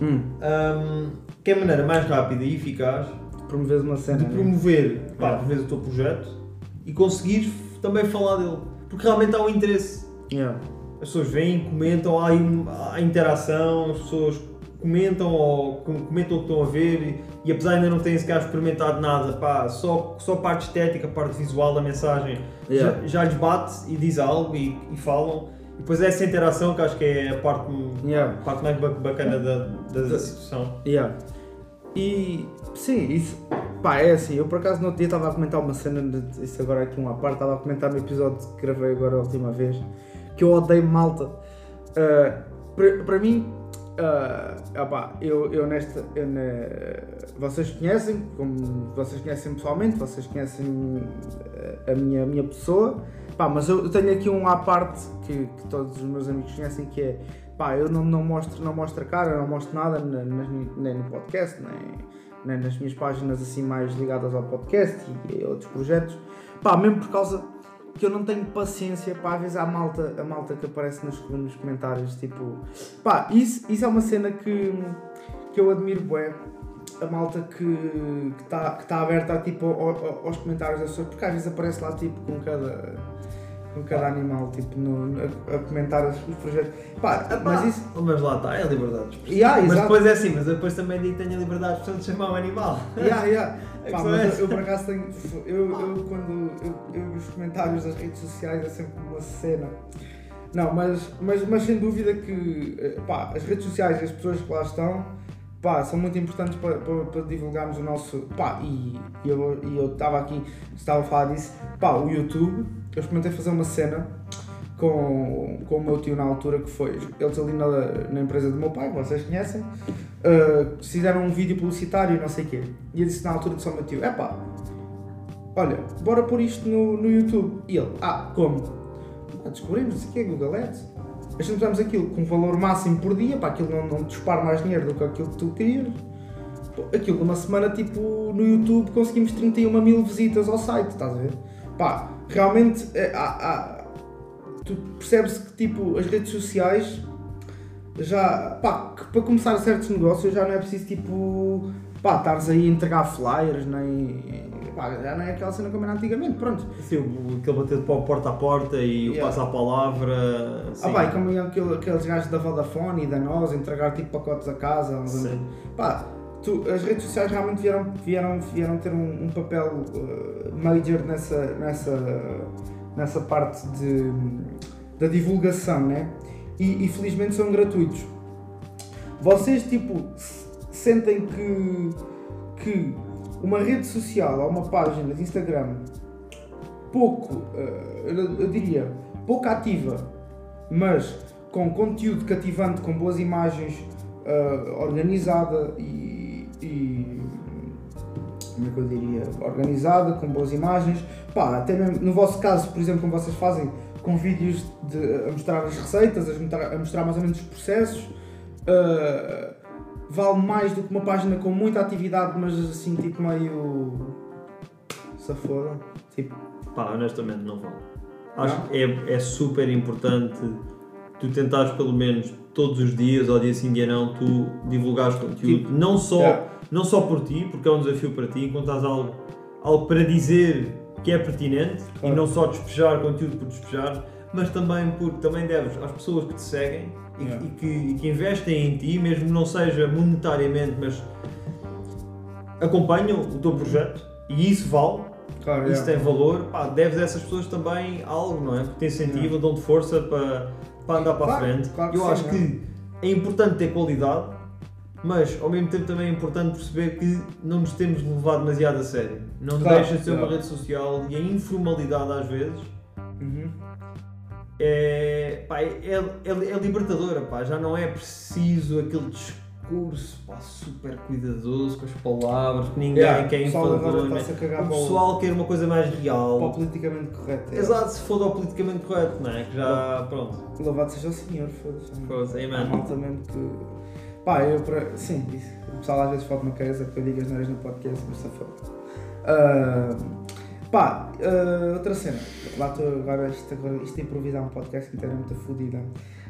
Hum. hum, que é a maneira mais rápida e eficaz Promoveres uma cena. de né? promover, pá, Yeah. promover o teu projeto e conseguires também falar dele. Porque realmente há um interesse. Yeah. As pessoas vêm, comentam, há, há interação, as pessoas comentam ou com- comentam o que estão a ver e, e apesar de ainda não terem sequer experimentado nada, pá, só, só a parte estética, a parte visual da mensagem Yeah. já, já lhes bate e diz algo e, e falam. E depois essa interação que acho que é a parte, Yeah. a parte mais ba- bacana da, da, da situação. Yeah. E sim, isso pá, é assim, eu por acaso no outro dia estava a comentar uma cena, de, isso agora aqui uma parte, estava a comentar no episódio que gravei agora a última vez, que eu odeio malta. Ah, para mim, ah, opá, eu, eu nesta. eu vocês conhecem, como vocês conhecem pessoalmente, vocês conhecem ah, a minha, a minha pessoa, pá, mas eu tenho aqui um à parte que, que todos os meus amigos conhecem que é pá, eu não, não, mostro, não mostro a cara, não mostro nada nem no podcast, nem, nem nas minhas páginas assim mais ligadas ao podcast e a outros projetos, pá, mesmo por causa que eu não tenho paciência para avisar a malta, a malta que aparece nos, nos comentários, tipo, pá, isso, isso é uma cena que, que eu admiro bué, a malta que está que tá aberta tipo, ao- ao- aos comentários das pessoas, porque às vezes aparece lá tipo com cada cada animal, tipo, no, a, a comentar os, os projetos. Pá, mas isso. Mas lá está, é a liberdade de expressão. Yeah, mas exato. depois é assim, mas eu depois também digo que tenho a liberdade de expressão de chamar um animal. Yeah, yeah. <laughs> Pá, mas é eu, por acaso tenho. Eu, eu quando. Eu, eu, os comentários das redes sociais é sempre uma cena. Não, mas, mas, mas sem dúvida que. eh, Pá, as redes sociais e as pessoas que lá estão. pá, são muito importantes para, para, para divulgarmos o nosso. Pá, e, eu e eu estava aqui, estava a falar disso, pá, o YouTube, eu experimentei fazer uma cena com, com o meu tio na altura que foi, eles ali na, na empresa do meu pai, que vocês conhecem, uh, fizeram um vídeo publicitário e não sei o quê. E eu disse na altura disse ao meu tio, é pá, olha, bora pôr isto no, no YouTube. E ele, ah, como? Ah, descobrimos, o quê, Google Ads. A gente usamos aquilo com valor máximo por dia, para aquilo não, não dispara mais dinheiro do que aquilo que tu querias. Aquilo numa semana, tipo, no YouTube conseguimos 31 mil visitas ao site, estás a ver? Pá, realmente, é, há, há- tu percebes que, tipo, as redes sociais já, pá, que para começar certos negócios já não é preciso, tipo, pá, estares aí a entregar flyers, nem, pá, já não é aquela cena como era antigamente, pronto. Sim, o- aquele bater de pau porta a porta e o Yeah. passa a palavra. Ah, pá, e como aquele- aqueles gajos da Vodafone e da NOS entregar tipo pacotes a casa. Pá, tu- as redes sociais realmente vieram, vieram, vieram ter um, um papel uh, major nessa, nessa, nessa parte de, da divulgação, né? E, e felizmente são gratuitos. Vocês, tipo, sentem que, que uma rede social ou uma página de Instagram pouco, uh, eu diria, pouco ativa, mas com conteúdo cativante, com boas imagens, uh, organizada e, e- como é que eu diria, organizada, com boas imagens, pá, até mesmo no vosso caso, por exemplo, como vocês fazem, com vídeos de, a mostrar as receitas, a mostrar, a mostrar mais ou menos os processos, uh, vale mais do que uma página com muita atividade, mas assim, tipo meio... safoda, tipo, Pá, honestamente não vale. Acho que é, é super importante tu tentares pelo menos todos os dias, ou dia sim, dia não, tu divulgares conteúdo. Tipo, não, só, yeah. não só por ti, porque é um desafio para ti, encontras algo, algo para dizer que é pertinente Claro. e não só despejar conteúdo por despejar, mas também porque também deves às pessoas que te seguem e, que- e que, e que investem em ti, mesmo não seja monetariamente, mas acompanham o teu projeto e isso vale claro, isso yeah. tem valor, pá, deves a essas pessoas também algo, não é? Porque te incentivam, dão-te força para, para andar para a Claro, frente. claro Eu sim, acho não é? que é importante ter qualidade, mas ao mesmo tempo também é importante perceber que não nos temos levar demasiado a sério. Não Claro, deixa de ser uma rede social e a informalidade às vezes Uhum. é, pá, é, é, é libertadora, pá. já não é preciso aquele discurso pá, super cuidadoso com as palavras, que ninguém Yeah, quer o pessoal agora enfadonho. cagar O pessoal quer uma coisa mais real. Para o politicamente correto. é. Exato, se for ao politicamente correto, não é? Que já, pronto. Louvado seja o Senhor, foda-se. Foda-se, malta mesmo que. Pá, eu para. Sim, isso. o pessoal às vezes fala uma coisa que eu digo as neiras no podcast, mas está foda. Ah, pá, ah, outra cena. Lá estou agora, isto, agora, isto improvisar um podcast inteiro é muito fodida.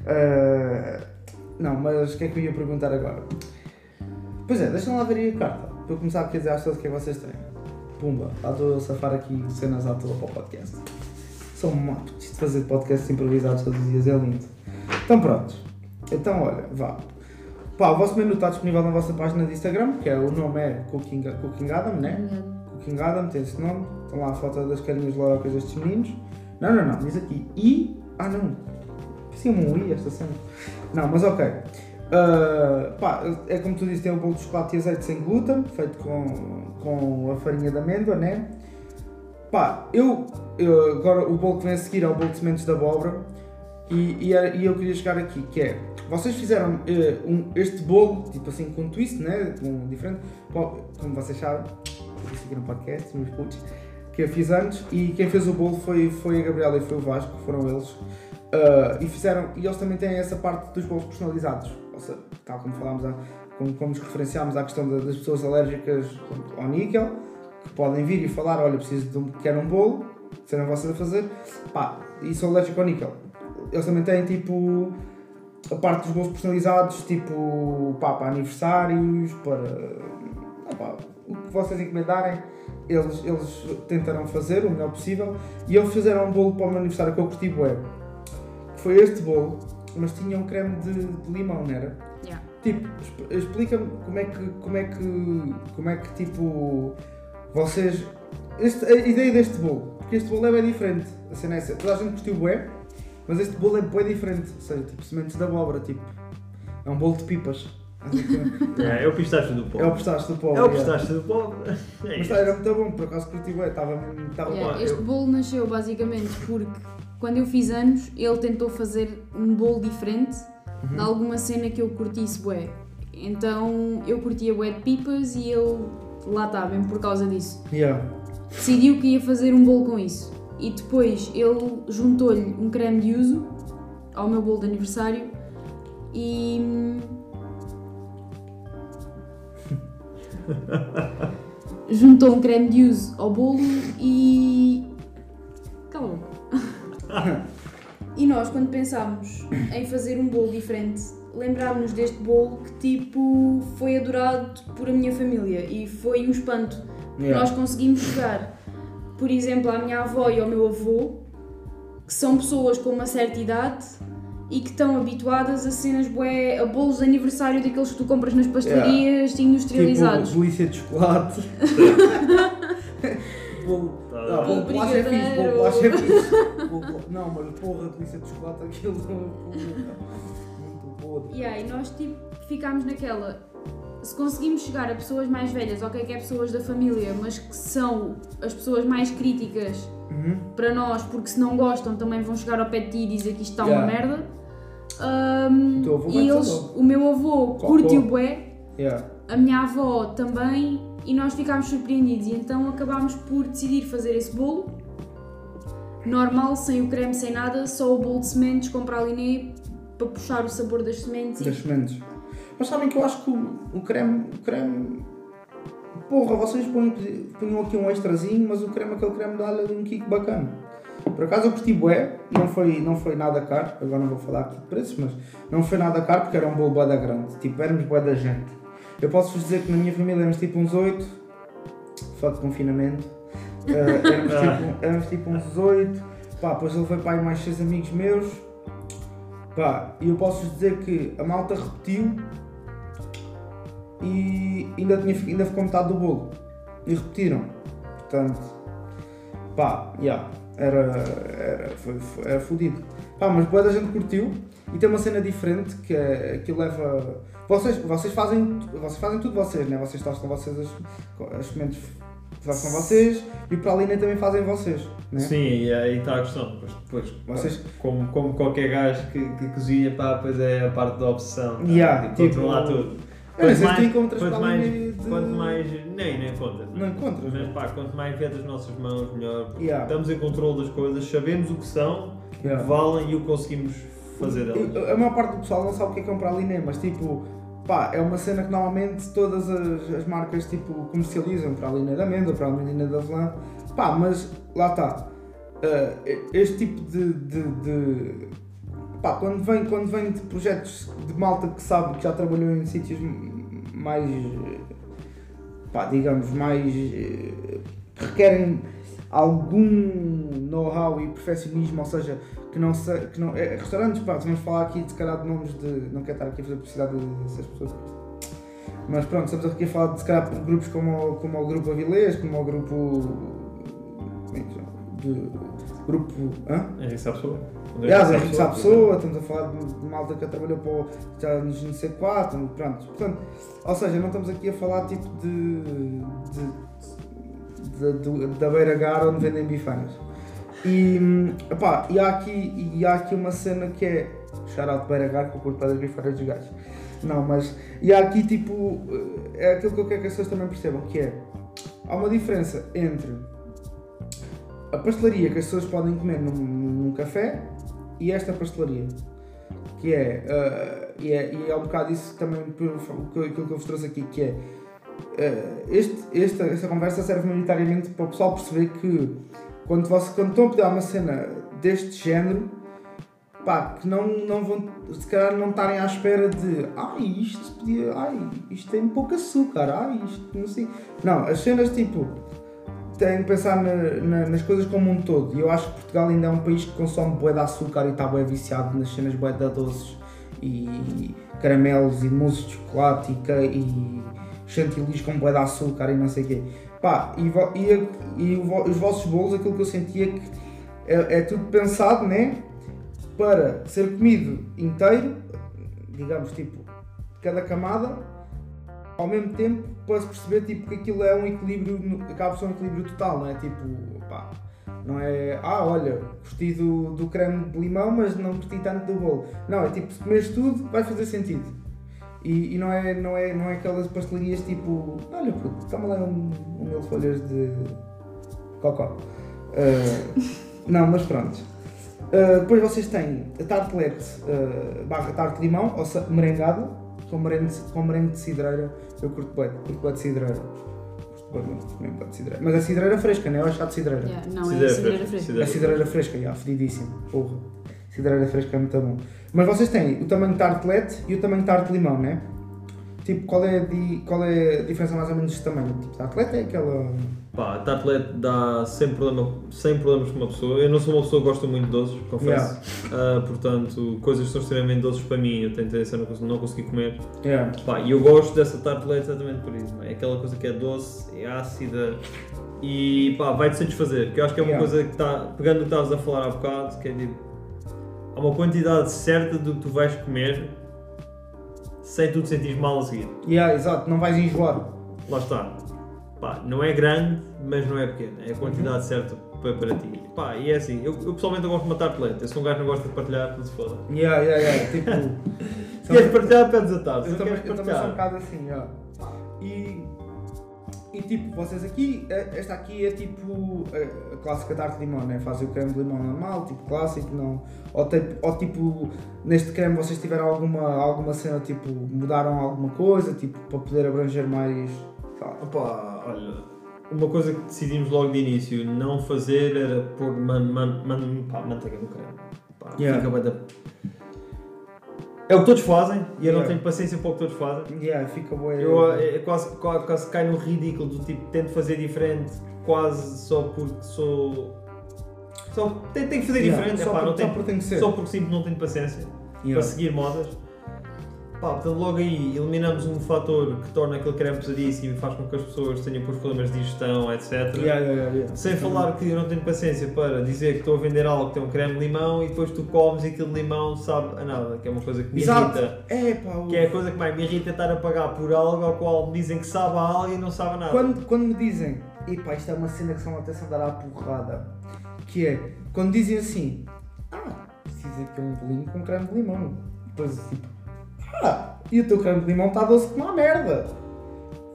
Ah, não, mas o que é que eu ia perguntar agora? Pois é, deixa-me lá ver aí a carta. Para eu começar a dizer às pessoas o que é que vocês têm. Pumba, lá estou eu a safar aqui cenas à toa para o podcast. Sou uma de fazer podcasts improvisados todos os dias é lindo. Então pronto. Então olha, vá. Pá, o vosso menu está disponível na vossa página de Instagram, que é o nome é Cooking, Cooking Adam, né? Obrigada. Cooking Adam, tem esse nome. Estão lá a foto das carinhas lorocas destes meninos. Não, não, não, diz aqui I. Ah não. Parecia um I esta cena. Não, mas ok. Ah, pá, é como tu dizes, tem um bolo de chocolate e azeite sem glúten, feito com, com a farinha de amêndoa, né? Pá, eu, eu- agora o bolo que vem a seguir é o bolo de sementes de abóbora e, e, e eu queria chegar aqui, que é, vocês fizeram eh, um- este bolo, tipo assim, com um twist, né? Com diferente, como vocês sabem, eu disse aqui no podcast, meus putos, que eu fiz antes e quem fez o bolo foi, foi a Gabriela e foi o Vasco, foram eles. Ah, e fizeram, e eles também têm essa parte dos bolos personalizados, ou seja, tal como falámos, há- como, como nos referenciámos à questão da- das pessoas alérgicas ao níquel, que podem vir e falar, olha, preciso de um, quero um bolo, serão vocês a fazer, pá, e sou alérgico ao níquel. Eles também têm tipo a parte dos bolos personalizados, tipo pá, para aniversários, para ah, o que vocês encomendarem, eles, eles tentarão fazer o melhor possível. E eles fizeram um bolo para o meu aniversário que eu curti bué. Foi este bolo, mas tinha um creme de, de limão, não era? Yeah. Tipo, exp- explica-me como é que, como é que, como é que tipo, vocês, este, a ideia deste bolo, porque este bolo é bem diferente, a cena é essa, toda a gente curtiu bué, mas este bolo é bem diferente, ou seja, tipo sementes de abóbora, tipo, é um bolo de pipas. <laughs> É, é o pistache do povo. É o pistache do povo. É o pistache do povo. <laughs> É Mas tá, era muito bom, por acaso curti bem, estava. Estava Yeah, pá, este eu- bolo nasceu basicamente porque quando eu fiz anos, ele tentou fazer um bolo diferente de alguma cena que eu curtisse bué. Então eu curtia bué de pipas e ele lá está, mesmo por causa disso. Yeah. Decidiu que ia fazer um bolo com isso. E depois ele juntou-lhe um creme de uso ao meu bolo de aniversário e. <laughs> juntou um creme de uso ao bolo e. Calma. E nós, quando pensámos em fazer um bolo diferente, lembrámos-nos deste bolo que tipo foi adorado por a minha família e foi um espanto. Yeah. Nós conseguimos chegar, por exemplo, à minha avó e ao meu avô, que são pessoas com uma certa idade e que estão habituadas a cenas bué, a bolos de aniversário daqueles que tu compras nas pastelarias industrializados. Tipo, delícia de chocolate. <laughs> de bolacha é fixe, bolacha é fixe. <laughs> Não, mas porra, delícia de chocolate, aquilo. Muito podre. Yeah, e nós tipo ficámos naquela. Se conseguimos chegar a pessoas mais velhas, ok, que é pessoas da família, mas que são as pessoas mais críticas Uhum. para nós, porque se não gostam também vão chegar ao pé de ti e dizer que isto está Yeah. uma merda. Ahm, O teu avô e eles, o meu avô curtiu bué, Yeah. a minha avó também, e nós ficámos surpreendidos. E então acabámos por decidir fazer esse bolo normal, sem o creme, sem nada, só o bolo de sementes com pralinê para puxar o sabor das sementes. das sementes. Mas sabem que eu acho que o, o creme. O creme. Porra, vocês punham aqui um extrazinho, mas o creme, aquele creme dá-lhe ali um kick bacana. Por acaso eu curti bué, não foi, não foi nada caro, agora não vou falar aqui de preços, mas não foi nada caro porque era um bolo bué da grande, tipo, éramos bué da gente. Eu posso-vos dizer que na minha família éramos tipo uns 8, foto de confinamento, Eh, éramos, <laughs> tipo, éramos tipo uns 8, pá, depois ele foi para aí mais 6 amigos meus, Pá, e eu posso dizer que a malta repetiu e ainda, tinha, ainda ficou metade do bolo. E repetiram. Portanto, pá, já, era, era, foi, foi, era fodido. Pá, mas boa da gente curtiu e tem uma cena diferente que é que leva. Vocês, vocês, fazem, vocês fazem tudo vocês, né? Vocês tostam vocês as, as sementes tostam vocês e o praline também fazem vocês, né? Sim, e aí está a questão. Depois, Vocês- como, como qualquer gajo que, que cozinha, pá, depois é a parte da obsessão. tá? Yeah, tipo, controlar tudo. Eu não se tu encontras quanto mais, de- quanto mais. Nem, nem contas. Não encontras, Mas pá, quanto mais vier das nossas mãos, melhor. Yeah. Estamos em controle das coisas, sabemos o que são, Yeah. o que valem e o que conseguimos fazer delas. A maior parte do pessoal não sabe o que é que é um praline, mas tipo, pá, é uma cena que normalmente todas as, as marcas tipo, comercializam, praline de amêndoa, praline de avelã, pá, mas lá está. Uh, este tipo de, de, de- pá, quando vem, quando vem de projetos de malta que sabe que já trabalhou em sítios mais, pá, digamos, mais eh, que requerem algum know-how e perfeccionismo, ou seja, que não sei, que não, é, restaurantes, pá, vamos falar aqui de calhar de nomes de, não quero estar aqui a fazer publicidade dessas pessoas, mas pronto, estamos aqui a falar de se calhar de grupos como, como o grupo Avilés, como o grupo, é se de, grupo, hã? Henrique sabe pessoa. Aliás, é Henrique Pessoa, estamos a falar de, de malta que trabalhou para o, já nos no C4, pronto. Portanto, ou seja, não estamos aqui a falar tipo de. de, de- da Beira Gar onde vendem bifanas. E, epá, e, há aqui, e há aqui uma cena que é. Shout out Beira Gar, eu curto para das bifanas dos gajos. Não, mas. E há aqui tipo. É aquilo que eu quero que as pessoas também percebam, que é. Há uma diferença entre a pastelaria que as pessoas podem comer num, num café e esta pastelaria. Que é, ah, e é, e é um bocado isso também que- aquilo que eu vos trouxe aqui, que é ah, este, esta, esta conversa serve maioritariamente para o pessoal perceber que quando, você, quando estão a pedir uma cena deste género, pá, que não, não vão, se calhar não estarem à espera de ai, isto podia, ai, isto tem pouco açúcar, ai, isto não sei. Não, as cenas tipo têm que pensar na- na- nas coisas como um todo. E eu acho que Portugal ainda é um país que consome bué de açúcar e está bué viciado nas cenas bué de doces e caramelos e mousses de chocolate e, e chantilis com bué de açúcar e não sei o quê. Pá, e, e, e os vossos bolos, aquilo que eu senti é que é, é tudo pensado, né? Para ser comido inteiro, digamos tipo cada camada, ao mesmo tempo, para se perceber tipo, que aquilo é um equilíbrio, no- acaba por ser um equilíbrio total, não é? Tipo, pá, não é, ah, olha, gostei do, do creme de limão, mas não gostei tanto do bolo. Não, é tipo, se comeres tudo, vai fazer sentido. E, e não, é, não, é, não é aquelas pastelarias tipo, olha, puto, toma lá um, um mil folhas de cocó. Ah, <laughs> não, mas pronto. Uh, depois vocês têm a tartelete uh, barra tarte de limão, ou merengada, com merengue, de- com merengue de cidreira. Eu curto bem, curto bem de cidreira. Mas a cidreira fresca, não é o chá de cidreira. Yeah, não, é Cidreira cidreira fresca, fresca. A cidreira fresca, já, fedidíssimo. Porra. Cidreira fresca é muito bom. Mas vocês têm o tamanho de tartelete e o tamanho de tarte limão, né? Tipo, qual é, di- qual é a diferença mais ou menos de tamanho? Tipo, tartelete é aquela. Pá, a tartelete dá sem, problema, sem problemas com uma pessoa. Eu não sou uma pessoa que gosta muito de doces, confesso. Ah, portanto, coisas que são extremamente doces para mim, eu tenho tendência a não, não conseguir comer. Yeah. Pá, e eu gosto dessa tartelete exatamente por isso. É É aquela coisa que é doce, é ácida e pá, vai-te satisfazer. Que eu acho que é uma Yeah. coisa que está, pegando o que estavas a falar há bocado, que é tipo, há uma quantidade certa do que tu vais comer sem tu te sentires mal a seguir. Yeah, exato, não vais enjoar. Lá está. Pá, não é grande, mas não é pequena. É a quantidade certa para, para ti. Pá, e é assim, eu, eu pessoalmente eu gosto de uma tartelete. Eu sou um gajo que não gosta de partilhar, tudo se foda. Yeah, yeah, yeah. <laughs> Tipo. Se queres partilhar, pedes a tarde. Eu também, eu também sou um bocado assim, já. E, e tipo, vocês aqui, eh, esta aqui é tipo clássica tarte de limão, né? Fazem o creme de limão normal, tipo clássico, não. Ou, tipo, ou tipo, neste creme vocês tiveram alguma, alguma cena, tipo, mudaram alguma coisa, tipo, para poder abranger mais. lá. Opa, olha, uma coisa que decidimos logo de início não fazer era pôr man, man, man, pá, manteiga no creme. Pá, Yeah. fica bué da... É o que todos fazem e eu não tenho paciência para o que todos fazem. Yeah, fica boa. Eu é, quase, quase, quase cai no ridículo do tipo, tento fazer diferente quase só porque sou. Só tenho, tenho que fazer Yeah, diferente, só, epá, por- não só tenho, porque ser. só porque sinto que não tenho paciência para Yeah. seguir modas. Pá, portanto, logo aí eliminamos um fator que torna aquele creme pesadíssimo e faz com que as pessoas tenham depois problemas de digestão, etc. Yeah, yeah, yeah, yeah. Sem falar que eu não tenho paciência para dizer que estou a vender algo que tem um creme de limão e depois tu comes e aquele limão sabe a nada, que é uma coisa que me Exato. irrita. É, pá, o- Que é a coisa que mais me irrita estar a pagar por algo ao qual me dizem que sabe a algo e não sabe a nada. Quando, quando me dizem, epá, isto é uma cena que são até se andar à porrada, que é, quando dizem assim, ah, precisa aqui um bolinho com creme de limão. Depois tipo, ah, e o teu creme de limão está doce como uma merda.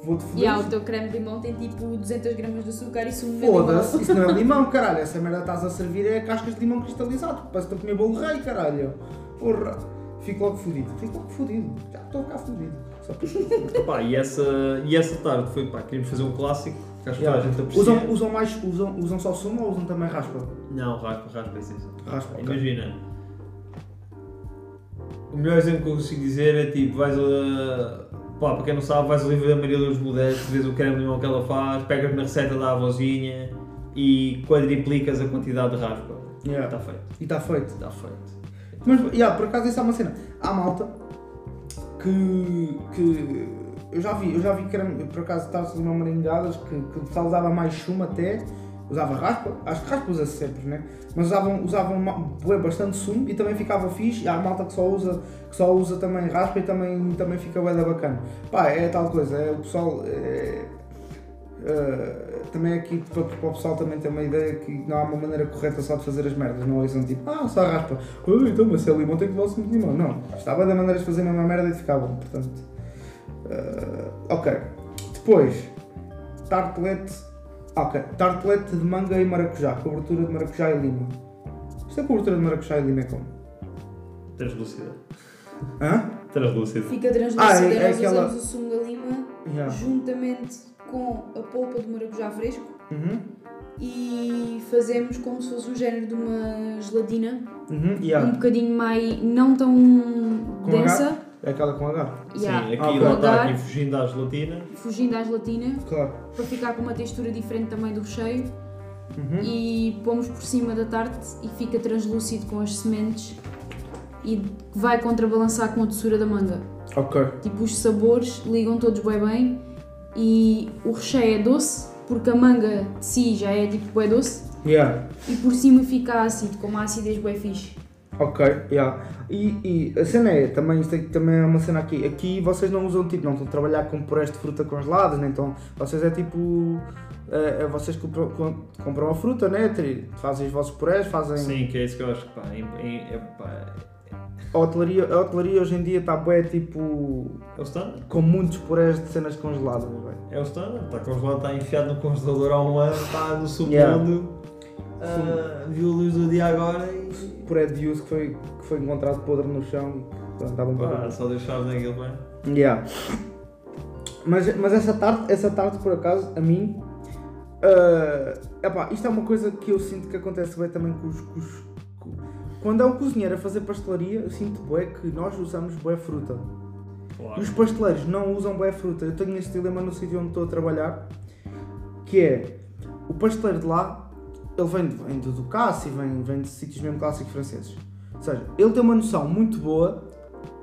Vou-te foder. E há o teu creme de limão tem tipo 200 gramas de açúcar e sumo. Foda-se, isso não é <laughs> limão, caralho. Essa merda que estás a servir é cascas de limão cristalizado. Parece que estou a comer bolo rei, caralho. Porra. Fico logo fodido. Fico logo fodido. Já estou a ficar fodido. Só por Pá, e, essa, e essa tarde foi, pá, queríamos fazer um clássico, que acho que toda a gente aprecia. usam, usam mais, usam, usam só sumo ou usam também raspa? Não, raspa, raspa, é isso. Raspa, ok. Imagina. O melhor exemplo que eu consigo dizer é tipo, vais a. Pá, para quem não sabe, vais ao livro da Maria Lourdes Modesto, vês o creme de limão que ela faz, pegas na receita da avózinha e quadriplicas a quantidade de raspa. Yeah. Está feito. E está feito. Está feito. Mas, yeah, por acaso, isso é uma cena. Há malta que. que eu já vi, eu já vi que era, por acaso, estava-se de uma merengadas que, que pessoal usava mais chuma até, usava raspa, acho que raspa usa-se sempre, né? Mas usavam, usavam bastante sumo e também ficava fixe. E há malta que só usa, que só usa também raspa e também, também fica da bacana. Pá, é tal coisa, é o pessoal. é- Uh, também aqui para, para o pessoal também ter uma ideia que não há uma maneira correta só de fazer as merdas, não ouçam tipo, ah, só raspa, "Ah, então mas se é limão tem que levar o sumo de limão. Não, estava da maneira de fazer a mesma merda e ficar bom, portanto. Uh, ok. Depois, tartelete. Ok, tartelete de manga e maracujá, cobertura de maracujá e lima. Isto é cobertura de maracujá e lima é como? Translúcida. Hã? Translúcida. Fica translúcida, Ah, é- é nós aquela- usamos o sumo da lima Yeah. juntamente com a polpa de maracujá fresco Uhum. e fazemos como se fosse um género de uma gelatina, Uhum. um Yeah. bocadinho mais, não tão densa, É aquela com H. yeah, Sim, aqui Ah, lá com está, aqui fugindo à gelatina. fugindo à gelatina, Claro. para ficar com uma textura diferente também do recheio Uhum. e pomos por cima da tarte e fica translúcido com as sementes e vai contrabalançar com a doçura da manga. Ok. Tipo, os sabores ligam todos bem bem e o recheio é doce, porque a manga de si já é tipo bem doce Yeah. e por cima fica ácido, com uma acidez bem fixe. Ok, yeah. E, e a cena é, também, isto aqui também é uma cena aqui. Aqui vocês não usam tipo, não estão a trabalhar com purés de fruta congeladas, nem então vocês é tipo. É, é vocês compram, com- compram a fruta, né? Fazem os vossos purés, fazem. Sim, que é isso que eu acho que pá, em- em- é, pá, A hotelaria, a hotelaria hoje em dia está bué tipo. é o standard. com muitos purés de cenas congeladas, velho. É o standard, está congelado, está enfiado no congelador há um ano, está no submundo, Yeah. ah, viu a luz do dia agora e Puré de uso que foi, que foi encontrado podre no chão e pronto, estavam pá, para só deixava naquele bem. Yeah. Mas, mas essa tarde, essa tarde por acaso, a mim, ah, epá, isto é uma coisa que eu sinto que acontece bem também com os. com os- com- quando é um cozinheiro a fazer pastelaria, eu sinto bué que nós usamos bué fruta. E Claro. os pasteleiros não usam bué fruta. Eu tenho este dilema no sítio onde estou a trabalhar, que é o pasteleiro de lá, ele vem, vem do Ducasse e vem, vem de sítios mesmo clássicos franceses. Ou seja, ele tem uma noção muito boa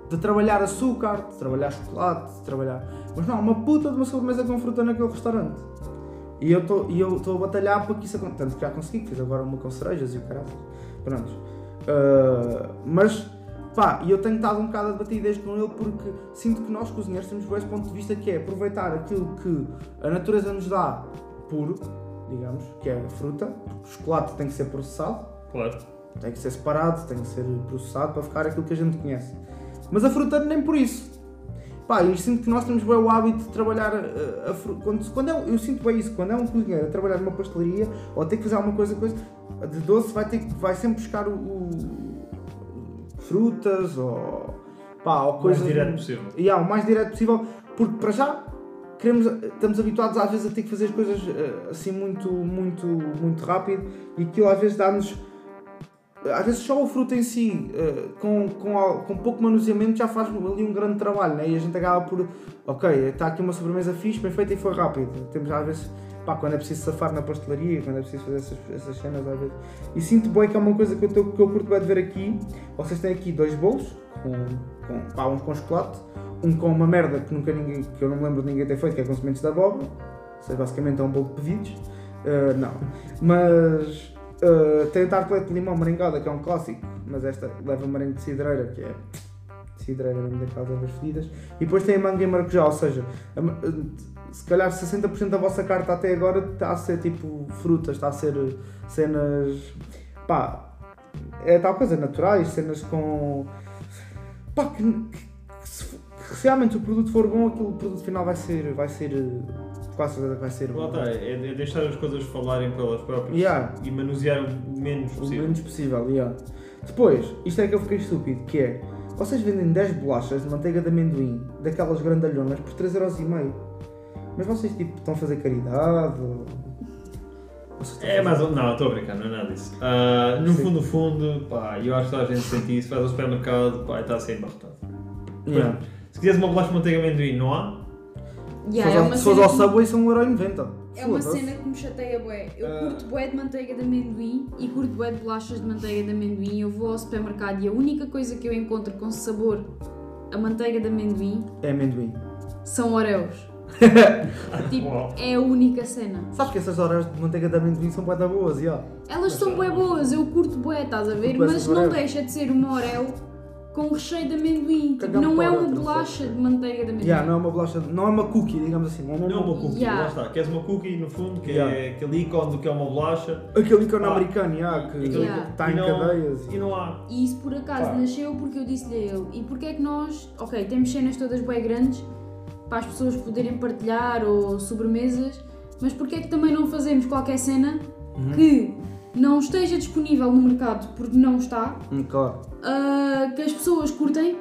de trabalhar açúcar, de trabalhar chocolate, de trabalhar. Mas não, uma puta de uma sobremesa com fruta naquele restaurante. E eu estou a batalhar para que isso aconteça. Tanto que já consegui, fiz agora uma com cerejas e o caralho. Pronto. Ah, mas, pá, e eu tenho estado um bocado a debater ideias com ele porque sinto que nós cozinheiros temos esse ponto de vista que é aproveitar aquilo que a natureza nos dá puro, digamos, que é a fruta. porque O chocolate tem que ser processado. Claro. Tem que ser separado, tem que ser processado para ficar aquilo que a gente conhece. Mas a fruta nem por isso. Pá, eu sinto que nós temos bem o hábito de trabalhar uh, a fruta. Quando, quando é, eu sinto bem isso, quando é um cozinheiro a trabalhar numa pastelaria ou a ter que fazer alguma coisa, coisa de doce, vai, ter, vai sempre buscar o, o- frutas ou. pá, ou O mais coisas. direto possível. E há o mais direto possível, porque para já queremos, estamos habituados às vezes a ter que fazer as coisas eh, assim muito, muito, muito rápido e aquilo às vezes dá-nos. Às vezes só a fruta em si, eh, com, com, com pouco manuseamento, já faz ali um grande trabalho, né? e a gente acaba por. Ok, está aqui uma sobremesa fixe, bem feita e foi rápido. Temos às vezes. Pá, quando é preciso safar na pastelaria, quando é preciso fazer essas, essas cenas às vezes. E sinto bem que é uma coisa que eu, tô, que eu curto bem de ver aqui. Vocês têm aqui dois bolos, com, com, pá, um com chocolate, um com uma merda que nunca ninguém, que eu não me lembro de ninguém ter feito, que é com sementes de abóbora. Seja, basicamente é um bolo de pedidos. Uh, não. Mas uh, tem tartelete de limão merengada, que é um clássico, mas esta leva merengue de cidreira, que é cidreira mesmo daquelas ervas fedidas. E depois tem a manga e maracujá, ou seja, a uh, se calhar 60% da vossa carta até agora está a ser tipo frutas, está a ser cenas. pá, é tal coisa, naturais, cenas com. pá, que se, realmente o produto for bom, aquilo, o produto final vai ser. vai ser. uh, quase certeza que vai ser Lá bom. está, é, é deixar as coisas falarem pelas próprias Yeah. e manusear o menos O possível. menos possível, yeah. Depois, isto é que eu fiquei estúpido, que é, vocês vendem 10 bolachas de manteiga de amendoim, daquelas grandalhonas, por 3,5€. Mas vocês, tipo, estão a fazer caridade? Ou... É ou Não, estou a brincar, não é nada disso. Ah, no Sim. fundo, no fundo, pá, eu acho que a gente sente isso, vai ao supermercado, pá, está a ser embarrotado. Yeah. Se quiseres uma bolacha de manteiga de amendoim, não há? Yeah, se é fores ao- ao que- Subway são 1,90€. É uma cena que me chateia bué. Eu Ah. curto bué de manteiga de amendoim e curto bué de bolachas de manteiga de amendoim. Eu vou ao supermercado e a única coisa que eu encontro com sabor a manteiga de amendoim É amendoim. são Oreos. <laughs> tipo, Uau. é a única cena. Sabes que essas horas de manteiga de amendoim são bué da boas, yeah. Elas são bué boas, eu curto bué, estás a ver? Mas não deixa de ser uma Oreo com recheio de amendoim. Tipo, não é para uma outra, bolacha sei. de manteiga de amendoim. Yeah, não é uma bolacha, não é uma cookie, digamos assim. Não é Não é uma cookie, Yeah. lá está. Queres uma cookie, no fundo, que Yeah. é aquele ícone do que é uma bolacha, Aquele ícone Ah. americano, yeah, que Aquele Yeah. está e em não- cadeias. e não há. E isso por acaso Pá. nasceu porque eu disse-lhe a ele. E porque é que nós, ok, temos cenas todas bem grandes para as pessoas poderem partilhar ou sobremesas, mas porque é que também não fazemos qualquer cena Uhum. que não esteja disponível no mercado porque não está, Hum, claro. Ah, que as pessoas curtem,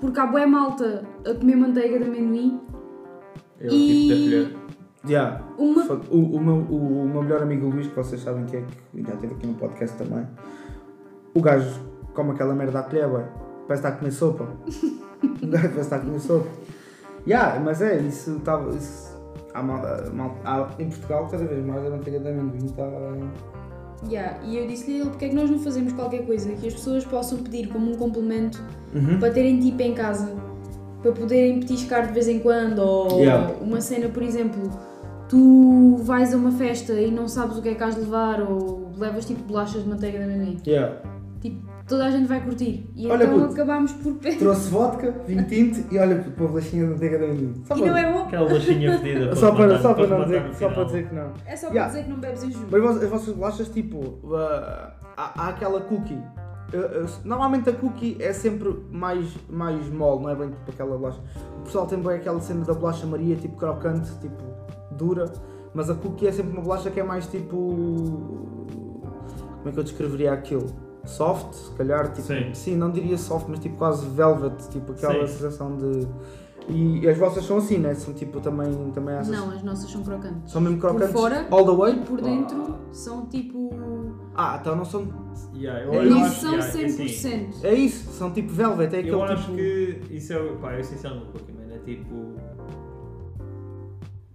porque há boa malta a comer manteiga de amendoim, É o E- tipo da colher. Yeah. uma O, o, meu, o, o meu melhor amigo Luís, que vocês sabem que é, que já esteve aqui no podcast também, o gajo come aquela merda à colher, parece estar a comer sopa. o <laughs> gajo <laughs> parece estar a comer sopa. Yeah, mas é, isso estava. Isso, há mal, há mal- há- em Portugal, cada vez mais a manteiga de amendoim está. Yeah, e eu disse-lhe ele porque é que nós não fazemos qualquer coisa que as pessoas possam pedir como um complemento Uhum. para terem tipo em casa para poderem petiscar de vez em quando ou Yeah. uma cena, por exemplo, tu vais a uma festa e não sabes o que é que has de levar ou levas tipo bolachas de manteiga de amendoim. Yeah. Tipo, toda a gente vai curtir. E Olha, então puto. acabámos por. E Trouxe vodka, vinho tinto e olha para a bolachinha de manteiga de amendoim. Só não é bom? Aquela bolachinha fedida. <laughs> Só para, matar- só para não dizer, só para dizer que não. É só para Yeah. dizer que não bebes em junho. Mas as vossas bolachas, tipo, uh, há, há aquela cookie. Uh, uh, normalmente a cookie é sempre mais, mais mole, não é bem tipo aquela bolacha. O pessoal tem bem aquela cena da bolacha Maria, tipo crocante, tipo dura. Mas a cookie é sempre uma bolacha que é mais tipo. Como é que eu descreveria aquilo? Soft, se calhar, tipo. Sim. não diria soft, mas tipo quase velvet, tipo aquela Sim. sensação de. E as vossas são assim, né? São tipo também, também essas. Não, as nossas são crocantes. São mesmo crocantes. Por fora all the way? e por dentro são tipo. Ah, então não são Yeah, eu, Não eu acho, são yeah, é assim, 100%. É isso, são tipo velvet, é aquele Eu acho tipo... que isso é, o- pá, é o essencial no Pokémon, é tipo.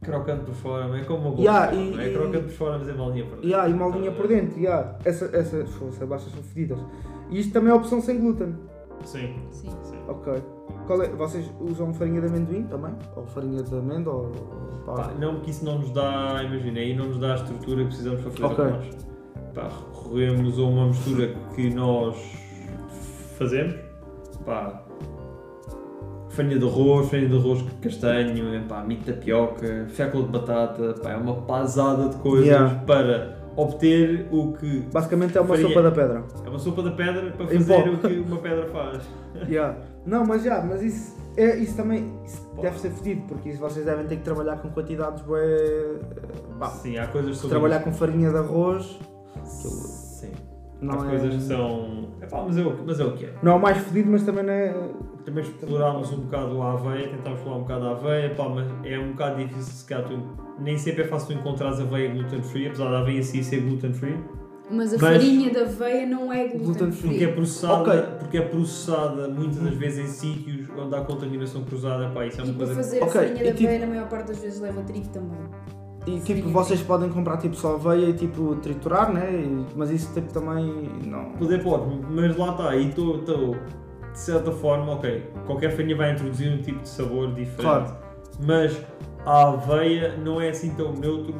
Crocante por fora, não é como uma bola. Yeah, não é e- crocante por fora, mas é molinha por dentro. Yeah, e molinha por dentro, yeah. Essa, essa, essas bolachas são fedidas. E isto também é a opção sem glúten. Sim, Sim. sim. Ok. Qual é? Vocês usam farinha de amendoim também? Ou farinha de amêndoa? Ou, Pá, não, porque isso não nos dá, imagina, aí não nos dá a estrutura que precisamos para fazer Ok. a bolacha. Pá, recorremos a uma mistura que nós fazemos. Pá, farinha de arroz, farinha de arroz castanho, pá, milho de tapioca, fécula de batata, pá, é uma pasada de coisas Yeah. para obter o que Basicamente é uma Farinha- sopa da pedra. é uma sopa da pedra para Em fazer pó. o que uma pedra faz. <laughs> Yeah. Não, mas já, mas isso, é, isso também isso deve ser fedido, porque isso vocês devem ter que trabalhar com quantidades bué... bah, Sim, há coisas sobre trabalhar com farinha de arroz Sim. não há é... coisas que são. Epá, mas, é o, mas é o que é. Não é o mais fedido, mas também não é... Também explorámos um bocado a aveia, tentámos falar um bocado da aveia, pá, mas é um bocado difícil se calhar tu, nem sempre é fácil tu encontrares aveia gluten free, apesar da aveia em si ser gluten free, Mas a Mas- farinha da aveia não é gluten Gluten free. porque é processada, Ok. porque é processada muitas das vezes em sítios onde há contaminação cruzada, pá, isso é E uma para coisa fazer Ok, a farinha e da tipo- aveia, na maior parte das vezes leva trigo também. E tipo, Farinha vocês podem comprar tipo só aveia e tipo triturar, né? E- mas isso tipo também não. poder pode, mas lá está, e estou, de certa forma, ok, qualquer farinha vai introduzir um tipo de sabor diferente, Claro. mas a aveia não é assim tão neutro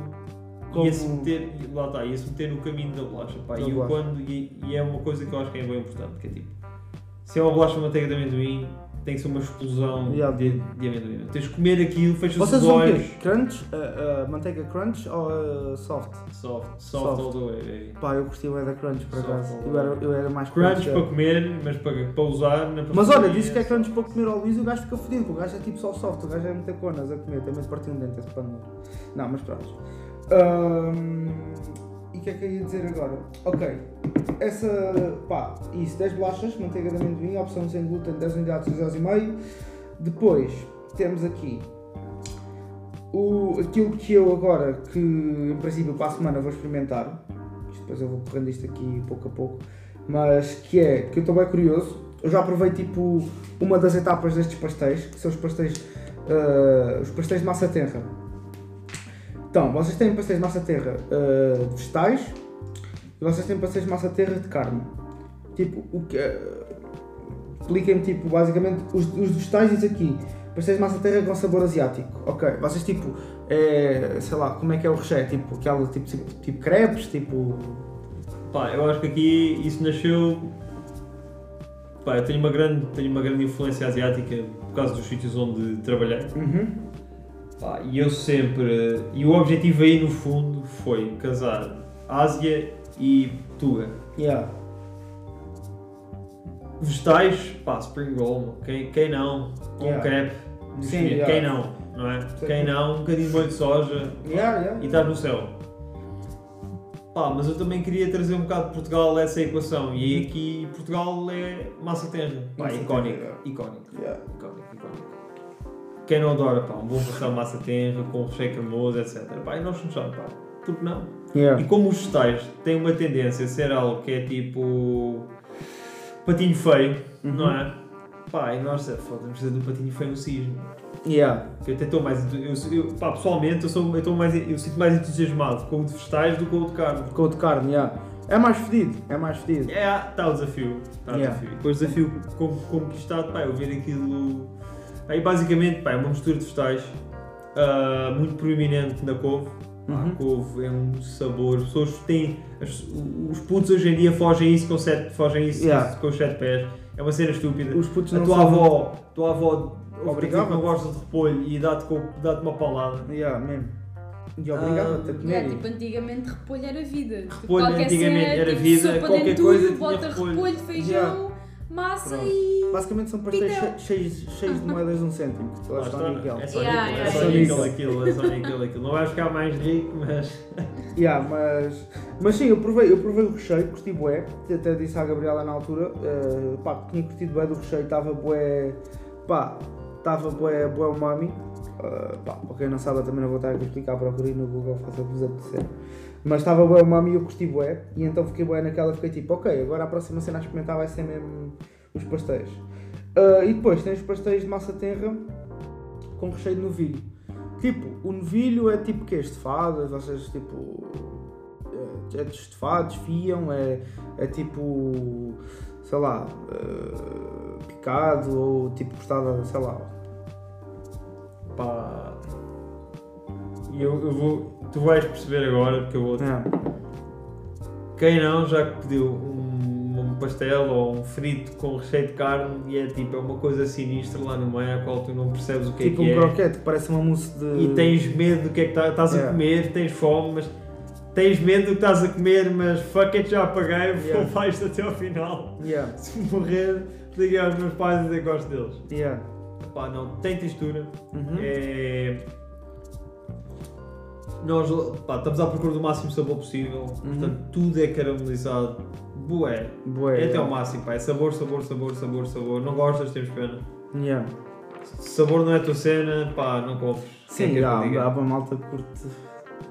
Como- ia se meter, lá está, ia se meter no caminho da bolacha, pá, Da e, bolacha. quando, e, e é uma coisa que eu acho que é bem importante, que é tipo, se é uma bolacha de manteiga de amendoim, tem que ser uma explosão Yeah. de, de amendoim, tens de comer aquilo, fecha os Vocês olhos, quê? Crunch? Uh, uh, manteiga crunch ou uh, soft? soft, soft, Soft. all the way. Pá, eu gostei bem da crunch por acaso. Eu era, eu era mais Crunch crunch. para comer, mas para, para usar na Mas olha, disse que é crunch para comer ao Luís e o gajo fica fodido, o gajo é tipo só soft, o gajo é muita conas a comer, tem medo de partir um dente esse pano. Não, mas pronto. Ahm, e o que é que eu ia dizer agora? Ok, essa, pá, isso, 10 bolachas, manteiga de amendoim, opção sem glúten, 10 unidades, 2 e meio. Depois, temos aqui o, aquilo que eu agora, que em princípio para a semana vou experimentar, depois eu vou correndo isto aqui pouco a pouco, mas que é, que eu estou bem curioso, eu já provei tipo uma das etapas destes pastéis, que são os pastéis, ah, os pastéis de massa terra. Então, vocês têm pastéis de massa terra de vegetais vocês têm de massa terra de carne. Tipo, o que ah, expliquem-me tipo, basicamente, os, os vegetais diz aqui, pastéis de massa terra com sabor asiático. Ok, vocês tipo, é, sei lá, como é que é o recheio? Tipo, aquela, tipo, tipo, tipo crepes, tipo... Pá, eu acho que aqui isso nasceu. Pá, eu tenho uma grande, tenho uma grande influência asiática por causa dos sítios onde trabalhei. Uhum. Pá, e eu sempre. E o objetivo aí no fundo foi casar Ásia e Tuga. Yeah. Vegetais, pá, Spring Roll, quem, quem não? Um Yeah. crepe, Sim, yeah. quem não? Não é? Sim. Quem não? Um bocadinho de molho de soja Yeah, e estás no céu. Pá, mas eu também queria trazer um bocado de Portugal a essa equação. E aí aqui Portugal é massa terra. Pá, icónico, icónico, icónico, icónico. Quem não adora, pá, um bom pastel massa terra com recheio cremoso, etc. Pá, e nós somos só, pá, por que não? Yeah. E como os vegetais têm uma tendência a ser algo que é tipo patinho feio, Uhum. não é? Pá, e nós, é, foda, vamos fazer do patinho feio um cisne. Yeah. Eu até estou mais. Eu, eu, pá, pessoalmente, eu, sou, eu, estou mais, eu sinto mais entusiasmado com o de vegetais do que com o de carne. Com o de carne, yeah. É mais fedido, é mais fedido. É, está o desafio. Está o Yeah. desafio. Depois o desafio con- conquistado, pá, eu ver aquilo. Aí basicamente, pá, é uma mistura de vegetais ah, muito proeminente na couve. Uhum. couve é um sabor. As pessoas têm. as- os putos hoje em dia fogem isso com sete, fogem isso Yeah. com os sete pés. É uma cena estúpida. Os putos a não tua são- avó, tua avó Obrigava-te. que não gosta de repolho e dá-te dá-te uma palada. Yeah, mesmo. E obrigava-te a comer. É, tipo, antigamente repolho era vida. Tipo, Repolho qualquer antigamente cena, era tipo, vida, sopa qualquer coisa tinha bota repolho. repolho, feijão, Yeah. Massa Pronto. e... Basicamente são pastéis che- cheios, cheios de moedas de um cêntimo. que Lá está está. Miguel. É só Yeah, níquel, yeah, é só níquel aquilo, é só níquel aquilo. Não vai ficar mais rico, mas. <laughs> Yeah, mas, mas sim, eu provei, eu provei o recheio, curti bué, até disse à Gabriela na altura, eh, pá, que tinha curtido bué do recheio, estava bué, pá, estava bué, bué umami, Eh, pá, para quem não sabe eu também não vou estar aqui a explicar, procurei no Google, faça o que vos apetecer, mas estava bué umami e eu curti bué, e então fiquei bué naquela, fiquei tipo, ok, agora a próxima cena a experimentar vai ser mesmo os pastéis. Eh, e depois tem os pastéis de massa terra com recheio de novilho. Tipo, o novilho é tipo que Estefadas, vocês tipo. É, é de estefados, fiam, é, é tipo. sei lá. eh, picado ou tipo cortado, sei lá. pá. E eu, eu vou. Tu vais perceber agora, porque eu vou. É. Quem não já pediu um, um pastel ou um frito com recheio de carne e é tipo, é uma coisa sinistra lá no meio, a qual tu não percebes o que tipo é que um é. croquete que parece uma mousse de. E tens medo do que é que tá- estás Yeah. a comer, tens fome, mas tens medo do que estás a comer, mas fuck it, já paguei, Yeah. vou <laughs> vais até ao final. Yeah, <laughs> Se morrer, liguei aos meus pais e dizer gosto deles. yeah. Pá, não, tem textura. Uhum. É... Nós pá, estamos à procura do máximo sabor possível, portanto tudo é caramelizado. Bué. Bué, é até ao máximo, pá. É sabor, sabor, sabor, sabor, sabor. Não gostas, temos pena. Yeah. Sabor não é a tua cena, pá, não compres. Sim, diga? há uma malta curte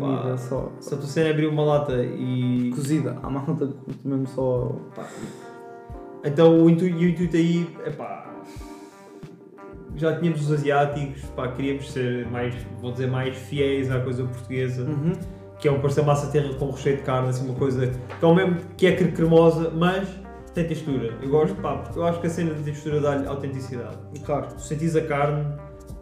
comida só. Se a tua cena é abrir uma lata e. cozida. Há malta curte mesmo só. Pá. Então o intuito, o intuito aí é pá. Já tínhamos os asiáticos, pá, queríamos ser mais, vou dizer, mais fiéis à coisa portuguesa, Uhum. que é um pastel massa terra com recheio de carne, assim, uma coisa que é mesmo que é cre- cremosa, mas tem textura. Eu gosto, pá, porque eu acho que a cena de textura dá-lhe autenticidade. Claro. Tu sentis a carne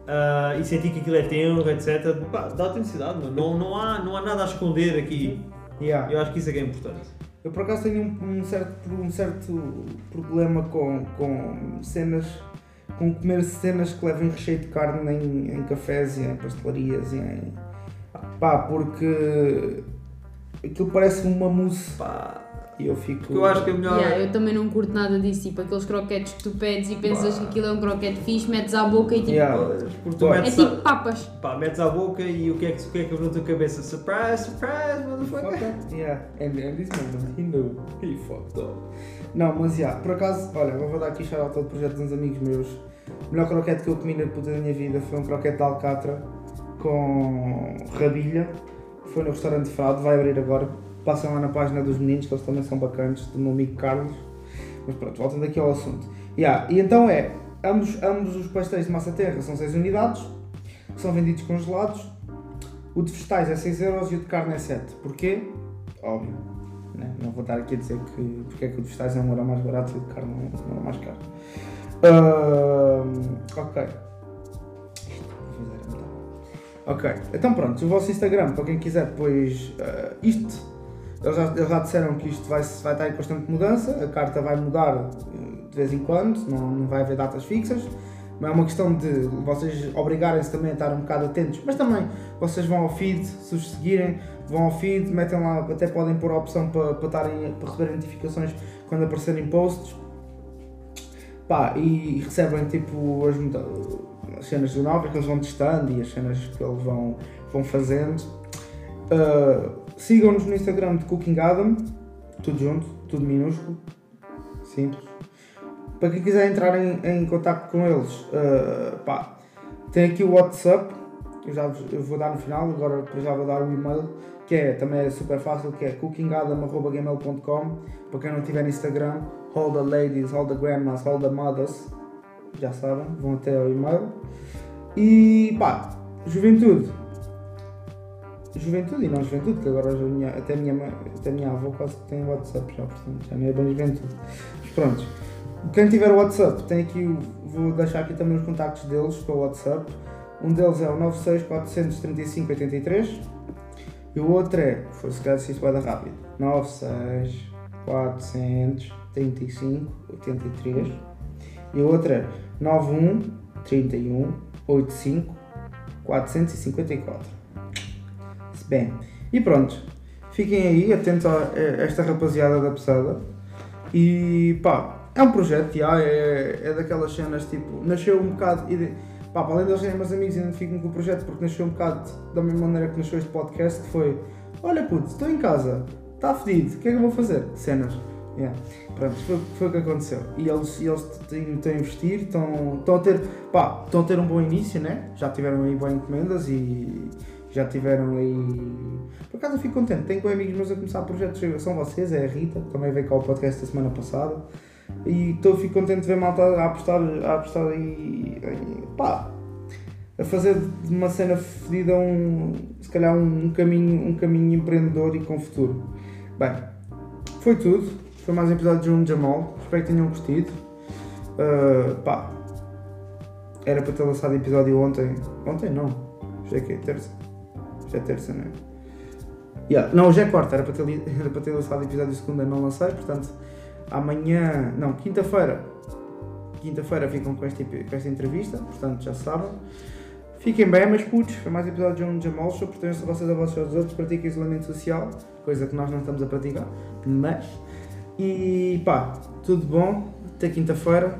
ah, e sentir que aquilo é tenro, etc. Pá, dá autenticidade, mano. Não, não, há, não há nada a esconder aqui. Yeah. Eu acho que isso é que é importante. Eu por acaso tenho um, um certo, um certo problema com, com cenas, com comer cenas que levem recheio de carne em, em cafés e em pastelarias e em. pá, porque aquilo parece uma mousse Pá, e eu fico. eu acho que é melhor. Yeah, eu também não curto nada disso, tipo aqueles croquetes que tu pedes e pensas Pá. que aquilo é um croquete fixe, metes à boca e tipo. Yeah. Porque tu Pá. É metes, tipo papas. pá, metes à boca e o que é que, o que, é que na tua cabeça? Surprise, surprise, motherfucker. Yeah, and, and this moment he knew, he fucked up. Não, mas yeah, por acaso, olha, vou dar aqui shout out ao projeto de uns amigos meus. O melhor croquete que eu comi na puta da minha vida foi um croquete de alcatra com rabilha. Foi no restaurante Fraude, vai abrir agora. Passam lá na página dos meninos, que eles também são bacanas, do meu amigo Carlos. Mas pronto, voltando aqui ao assunto. Yeah, e então é, ambos, ambos os pastéis de massa terra são 6 unidades, são vendidos congelados. O de vegetais é 6 euros e o de carne é 7. Porquê? Óbvio. Né? Não vou estar aqui a dizer que porque é que o de vegetais é um euro mais barato e o de carne é um euro mais caro. Ahm, ok. Ok, então pronto, o vosso Instagram, para quem quiser depois ah, isto, eles já, eles já disseram que isto vai, vai estar em constante mudança, a carta vai mudar eh, de vez em quando, não, não vai haver datas fixas, mas é uma questão de vocês obrigarem-se também a estar um bocado atentos, mas também vocês vão ao feed, se os seguirem, vão ao feed, metem lá, até podem pôr a opção para, para, estarem, para receberem notificações quando aparecerem posts. Pá, e recebem tipo as, as cenas novas que eles vão testando e as cenas que eles vão, vão fazendo. Uh, Sigam-nos no Instagram de Cooking Adam, tudo junto, tudo minúsculo, simples. Para quem quiser entrar em, em contato com eles, uh, pá, tem aqui o WhatsApp, eu já vos- eu vou dar no final, agora já vou dar o e-mail, que é também é super fácil, que é cookingadam.gmail.com para quem não tiver Instagram, all the ladies, all the grandmas, all the mothers, já sabem, vão até ao e-mail. E pá, juventude. Juventude e não juventude, que agora minha, até, a minha, até a minha avó quase que tem WhatsApp já, portanto já não é bem juventude. Mas pronto. Quem tiver WhatsApp, tem aqui vou deixar aqui também os contactos deles para o WhatsApp. Um deles é o 96 435 83 E o outro é, foi se calhar se isso vai dar rápido, 96 435 83. E o outro é 91 31 85 454. Bem, e pronto. Fiquem aí, atentos a esta rapaziada da pesada. E pá, é um projeto, já, é, é daquelas cenas tipo. Nasceu um bocado. ide- Pá, para além de eles serem meus amigos, identifico-me com o projeto porque nasceu um bocado da mesma maneira que nasceu este podcast, que foi Olha puto, estou em casa, está fedido, o que é que eu vou fazer? Cenas. Yeah. Pronto, foi, foi o que aconteceu. E eles, eles têm- estão a investir, estão, estão, a ter, pá, estão a ter um bom início, né? Já tiveram aí boas encomendas e já tiveram aí. Por acaso eu fico contente, tenho com amigos meus a começar projetos, são vocês, é a Rita, que também veio cá ao podcast da semana passada. E estou, fico contente de ver malta a apostar, a apostar aí, aí pá, a fazer de uma cena fedida um, se calhar um, um caminho, um caminho empreendedor e com futuro. Bem, foi tudo. Foi mais um episódio de João Jamal. Espero que tenham curtido. Uh, pá, era para ter lançado episódio ontem. Ontem não. Hoje é que é terça. Hoje é terça, não é? Yeah. Não, hoje é quarta. Era para, ter, <laughs> era para ter lançado episódio segunda, não lancei. Portanto, amanhã. Não, quinta-feira. Quinta-feira ficam com esta, com esta entrevista. Portanto, já sabem. Fiquem bem, mas putos, foi mais um episódio de João Jamal. Show, a vocês a vocês aos outros. Pratiquem isolamento social, coisa que nós não estamos a praticar. Mas. E pá, tudo bom. Até quinta-feira.